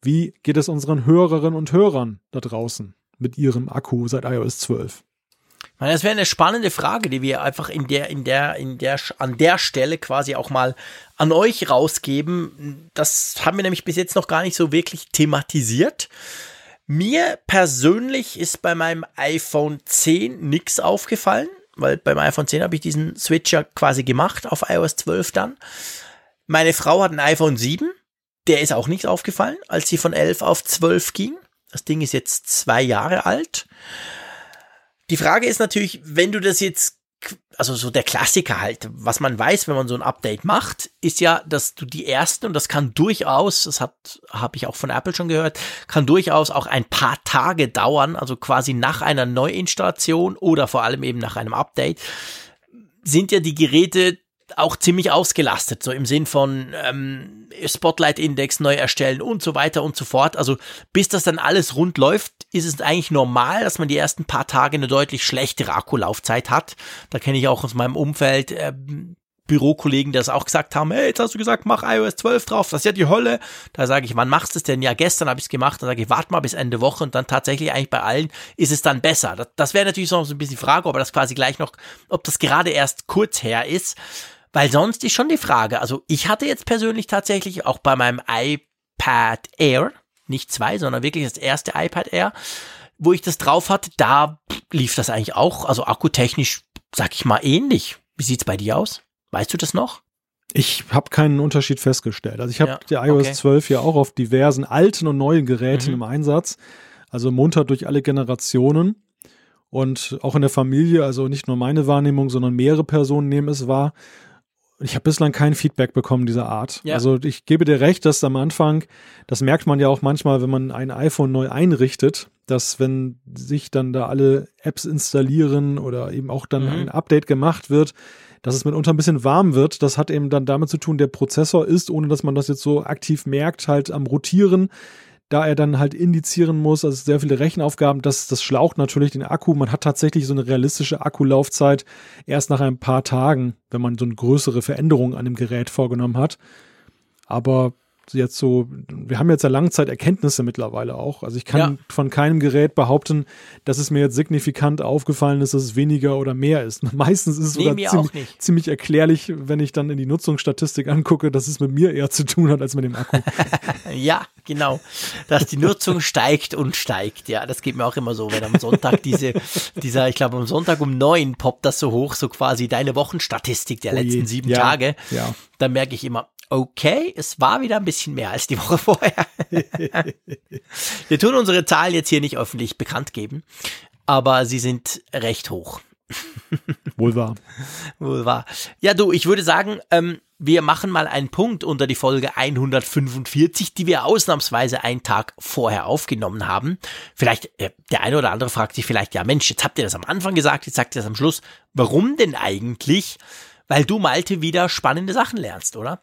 wie geht es unseren Hörerinnen und Hörern da draußen mit ihrem Akku seit iOS 12? Das wäre eine spannende Frage, die wir einfach in der, in der, in der, an der Stelle quasi auch mal an euch rausgeben. Das haben wir nämlich bis jetzt noch gar nicht so wirklich thematisiert. Mir persönlich ist bei meinem iPhone 10 nichts aufgefallen, weil beim iPhone 10 habe ich diesen Switcher quasi gemacht auf iOS 12 dann. Meine Frau hat ein iPhone 7, der ist auch nichts aufgefallen, als sie von 11 auf 12 ging. Das Ding ist jetzt zwei Jahre alt. Die Frage ist natürlich, wenn du das jetzt, also so der Klassiker halt, was man weiß, wenn man so ein Update macht, ist ja, dass du die ersten, und das kann durchaus, das hat, habe ich auch von Apple schon gehört, kann durchaus auch ein paar Tage dauern, also quasi nach einer Neuinstallation oder vor allem eben nach einem Update, sind ja die Geräte auch ziemlich ausgelastet, so im Sinn von ähm, Spotlight-Index neu erstellen und so weiter und so fort. Also bis das dann alles rund läuft, ist es eigentlich normal, dass man die ersten paar Tage eine deutlich schlechtere Akkulaufzeit hat. Da kenne ich auch aus meinem Umfeld äh, Bürokollegen, die das auch gesagt haben, hey, jetzt hast du gesagt, mach iOS 12 drauf, das ist ja die Hölle. Da sage ich, wann machst du es denn? Ja, gestern habe ich es gemacht. Dann sage ich, warte mal bis Ende Woche und dann tatsächlich eigentlich bei allen ist es dann besser. Das, das wäre natürlich so ein bisschen die Frage, ob das quasi gleich noch, ob das gerade erst kurz her ist. Weil sonst ist schon die Frage, also ich hatte jetzt persönlich tatsächlich auch bei meinem iPad Air, nicht zwei, sondern wirklich das erste iPad Air, wo ich das drauf hatte, da lief das eigentlich auch, also akkutechnisch, sag ich mal, ähnlich. Wie sieht's bei dir aus? Weißt du das noch? Ich habe keinen Unterschied festgestellt. Also ich habe ja, die iOS okay. 12 ja auch auf diversen alten und neuen Geräten mhm. im Einsatz. Also munter durch alle Generationen. Und auch in der Familie, also nicht nur meine Wahrnehmung, sondern mehrere Personen nehmen es wahr. Ich habe bislang kein Feedback bekommen dieser Art. Ja. Also ich gebe dir recht, dass am Anfang, das merkt man ja auch manchmal, wenn man ein iPhone neu einrichtet, dass wenn sich dann da alle Apps installieren oder eben auch dann mhm. ein Update gemacht wird, dass es mitunter ein bisschen warm wird. Das hat eben dann damit zu tun, der Prozessor ist, ohne dass man das jetzt so aktiv merkt, halt am Rotieren da er dann halt indizieren muss, also sehr viele Rechenaufgaben, das, das schlaucht natürlich den Akku. Man hat tatsächlich so eine realistische Akkulaufzeit erst nach ein paar Tagen, wenn man so eine größere Veränderung an dem Gerät vorgenommen hat. Aber jetzt so, wir haben jetzt ja Langzeiterkenntnisse mittlerweile auch. Also ich kann ja. von keinem Gerät behaupten, dass es mir jetzt signifikant aufgefallen ist, dass es weniger oder mehr ist. Meistens ist es sogar ziemlich, ziemlich, erklärlich, wenn ich dann in die Nutzungsstatistik angucke, dass es mit mir eher zu tun hat als mit dem Akku. ja, genau. Dass die Nutzung steigt und steigt. Ja, das geht mir auch immer so, wenn am Sonntag diese, dieser, ich glaube am Sonntag um neun poppt das so hoch, so quasi deine Wochenstatistik der oh letzten sieben ja, Tage. Ja. Dann merke ich immer, okay, es war wieder ein bisschen mehr als die Woche vorher. Wir tun unsere Zahlen jetzt hier nicht öffentlich bekannt geben, aber sie sind recht hoch. Wohl wahr. Wohl wahr. Ja, du, ich würde sagen, ähm, wir machen mal einen Punkt unter die Folge 145, die wir ausnahmsweise einen Tag vorher aufgenommen haben. Vielleicht, äh, der eine oder andere fragt sich vielleicht, ja Mensch, jetzt habt ihr das am Anfang gesagt, jetzt sagt ihr das am Schluss. Warum denn eigentlich? Weil du, Malte, wieder spannende Sachen lernst, oder?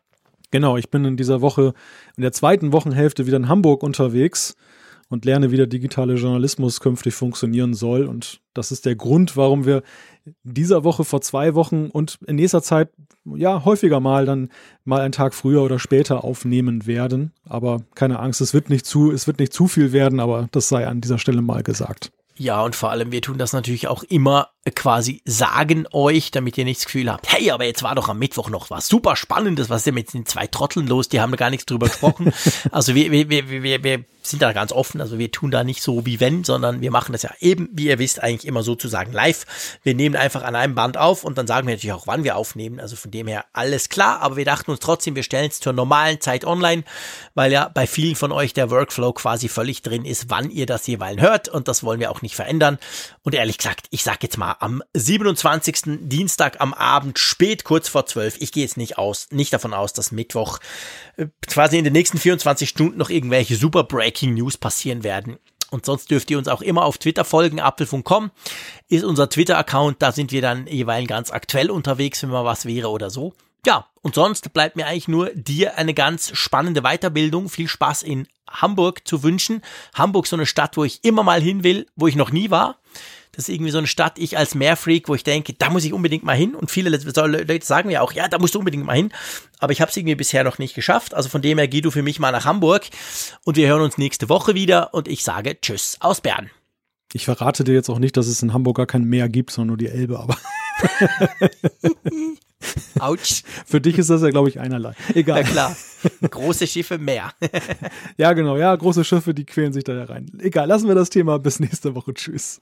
Genau, ich bin in dieser Woche, in der zweiten Wochenhälfte wieder in Hamburg unterwegs und lerne, wie der digitale Journalismus künftig funktionieren soll. Und das ist der Grund, warum wir dieser Woche vor zwei Wochen und in nächster Zeit ja häufiger mal dann mal einen Tag früher oder später aufnehmen werden. Aber keine Angst, es wird nicht zu, es wird nicht zu viel werden, aber das sei an dieser Stelle mal gesagt. Ja, und vor allem, wir tun das natürlich auch immer quasi sagen euch, damit ihr nicht das Gefühl habt, hey, aber jetzt war doch am Mittwoch noch was super Spannendes, was ist denn mit den zwei Trotteln los, die haben da gar nichts drüber gesprochen. also wir, wir, wir, wir, wir sind da ganz offen, also wir tun da nicht so wie wenn, sondern wir machen das ja eben, wie ihr wisst, eigentlich immer sozusagen live. Wir nehmen einfach an einem Band auf und dann sagen wir natürlich auch, wann wir aufnehmen, also von dem her alles klar, aber wir dachten uns trotzdem, wir stellen es zur normalen Zeit online, weil ja bei vielen von euch der Workflow quasi völlig drin ist, wann ihr das jeweils hört und das wollen wir auch nicht verändern. Und ehrlich gesagt, ich sag jetzt mal, am 27. Dienstag am Abend, spät kurz vor 12. Ich gehe jetzt nicht aus, nicht davon aus, dass Mittwoch äh, quasi in den nächsten 24 Stunden noch irgendwelche super Breaking News passieren werden. Und sonst dürft ihr uns auch immer auf Twitter folgen. Apfelfunk.com ist unser Twitter-Account. Da sind wir dann jeweils ganz aktuell unterwegs, wenn mal was wäre oder so. Ja, und sonst bleibt mir eigentlich nur dir eine ganz spannende Weiterbildung. Viel Spaß in Hamburg zu wünschen. Hamburg so eine Stadt, wo ich immer mal hin will, wo ich noch nie war. Das ist irgendwie so eine Stadt, ich als Meerfreak, wo ich denke, da muss ich unbedingt mal hin. Und viele Leute sagen mir auch, ja, da musst du unbedingt mal hin. Aber ich habe es irgendwie bisher noch nicht geschafft. Also von dem her geh du für mich mal nach Hamburg. Und wir hören uns nächste Woche wieder. Und ich sage Tschüss aus Bern. Ich verrate dir jetzt auch nicht, dass es in Hamburg gar kein Meer gibt, sondern nur die Elbe, aber. Autsch. Für dich ist das ja, glaube ich, einerlei. Egal. Na klar. Große Schiffe mehr. ja, genau. Ja, große Schiffe, die quälen sich da rein. Egal, lassen wir das Thema. Bis nächste Woche. Tschüss.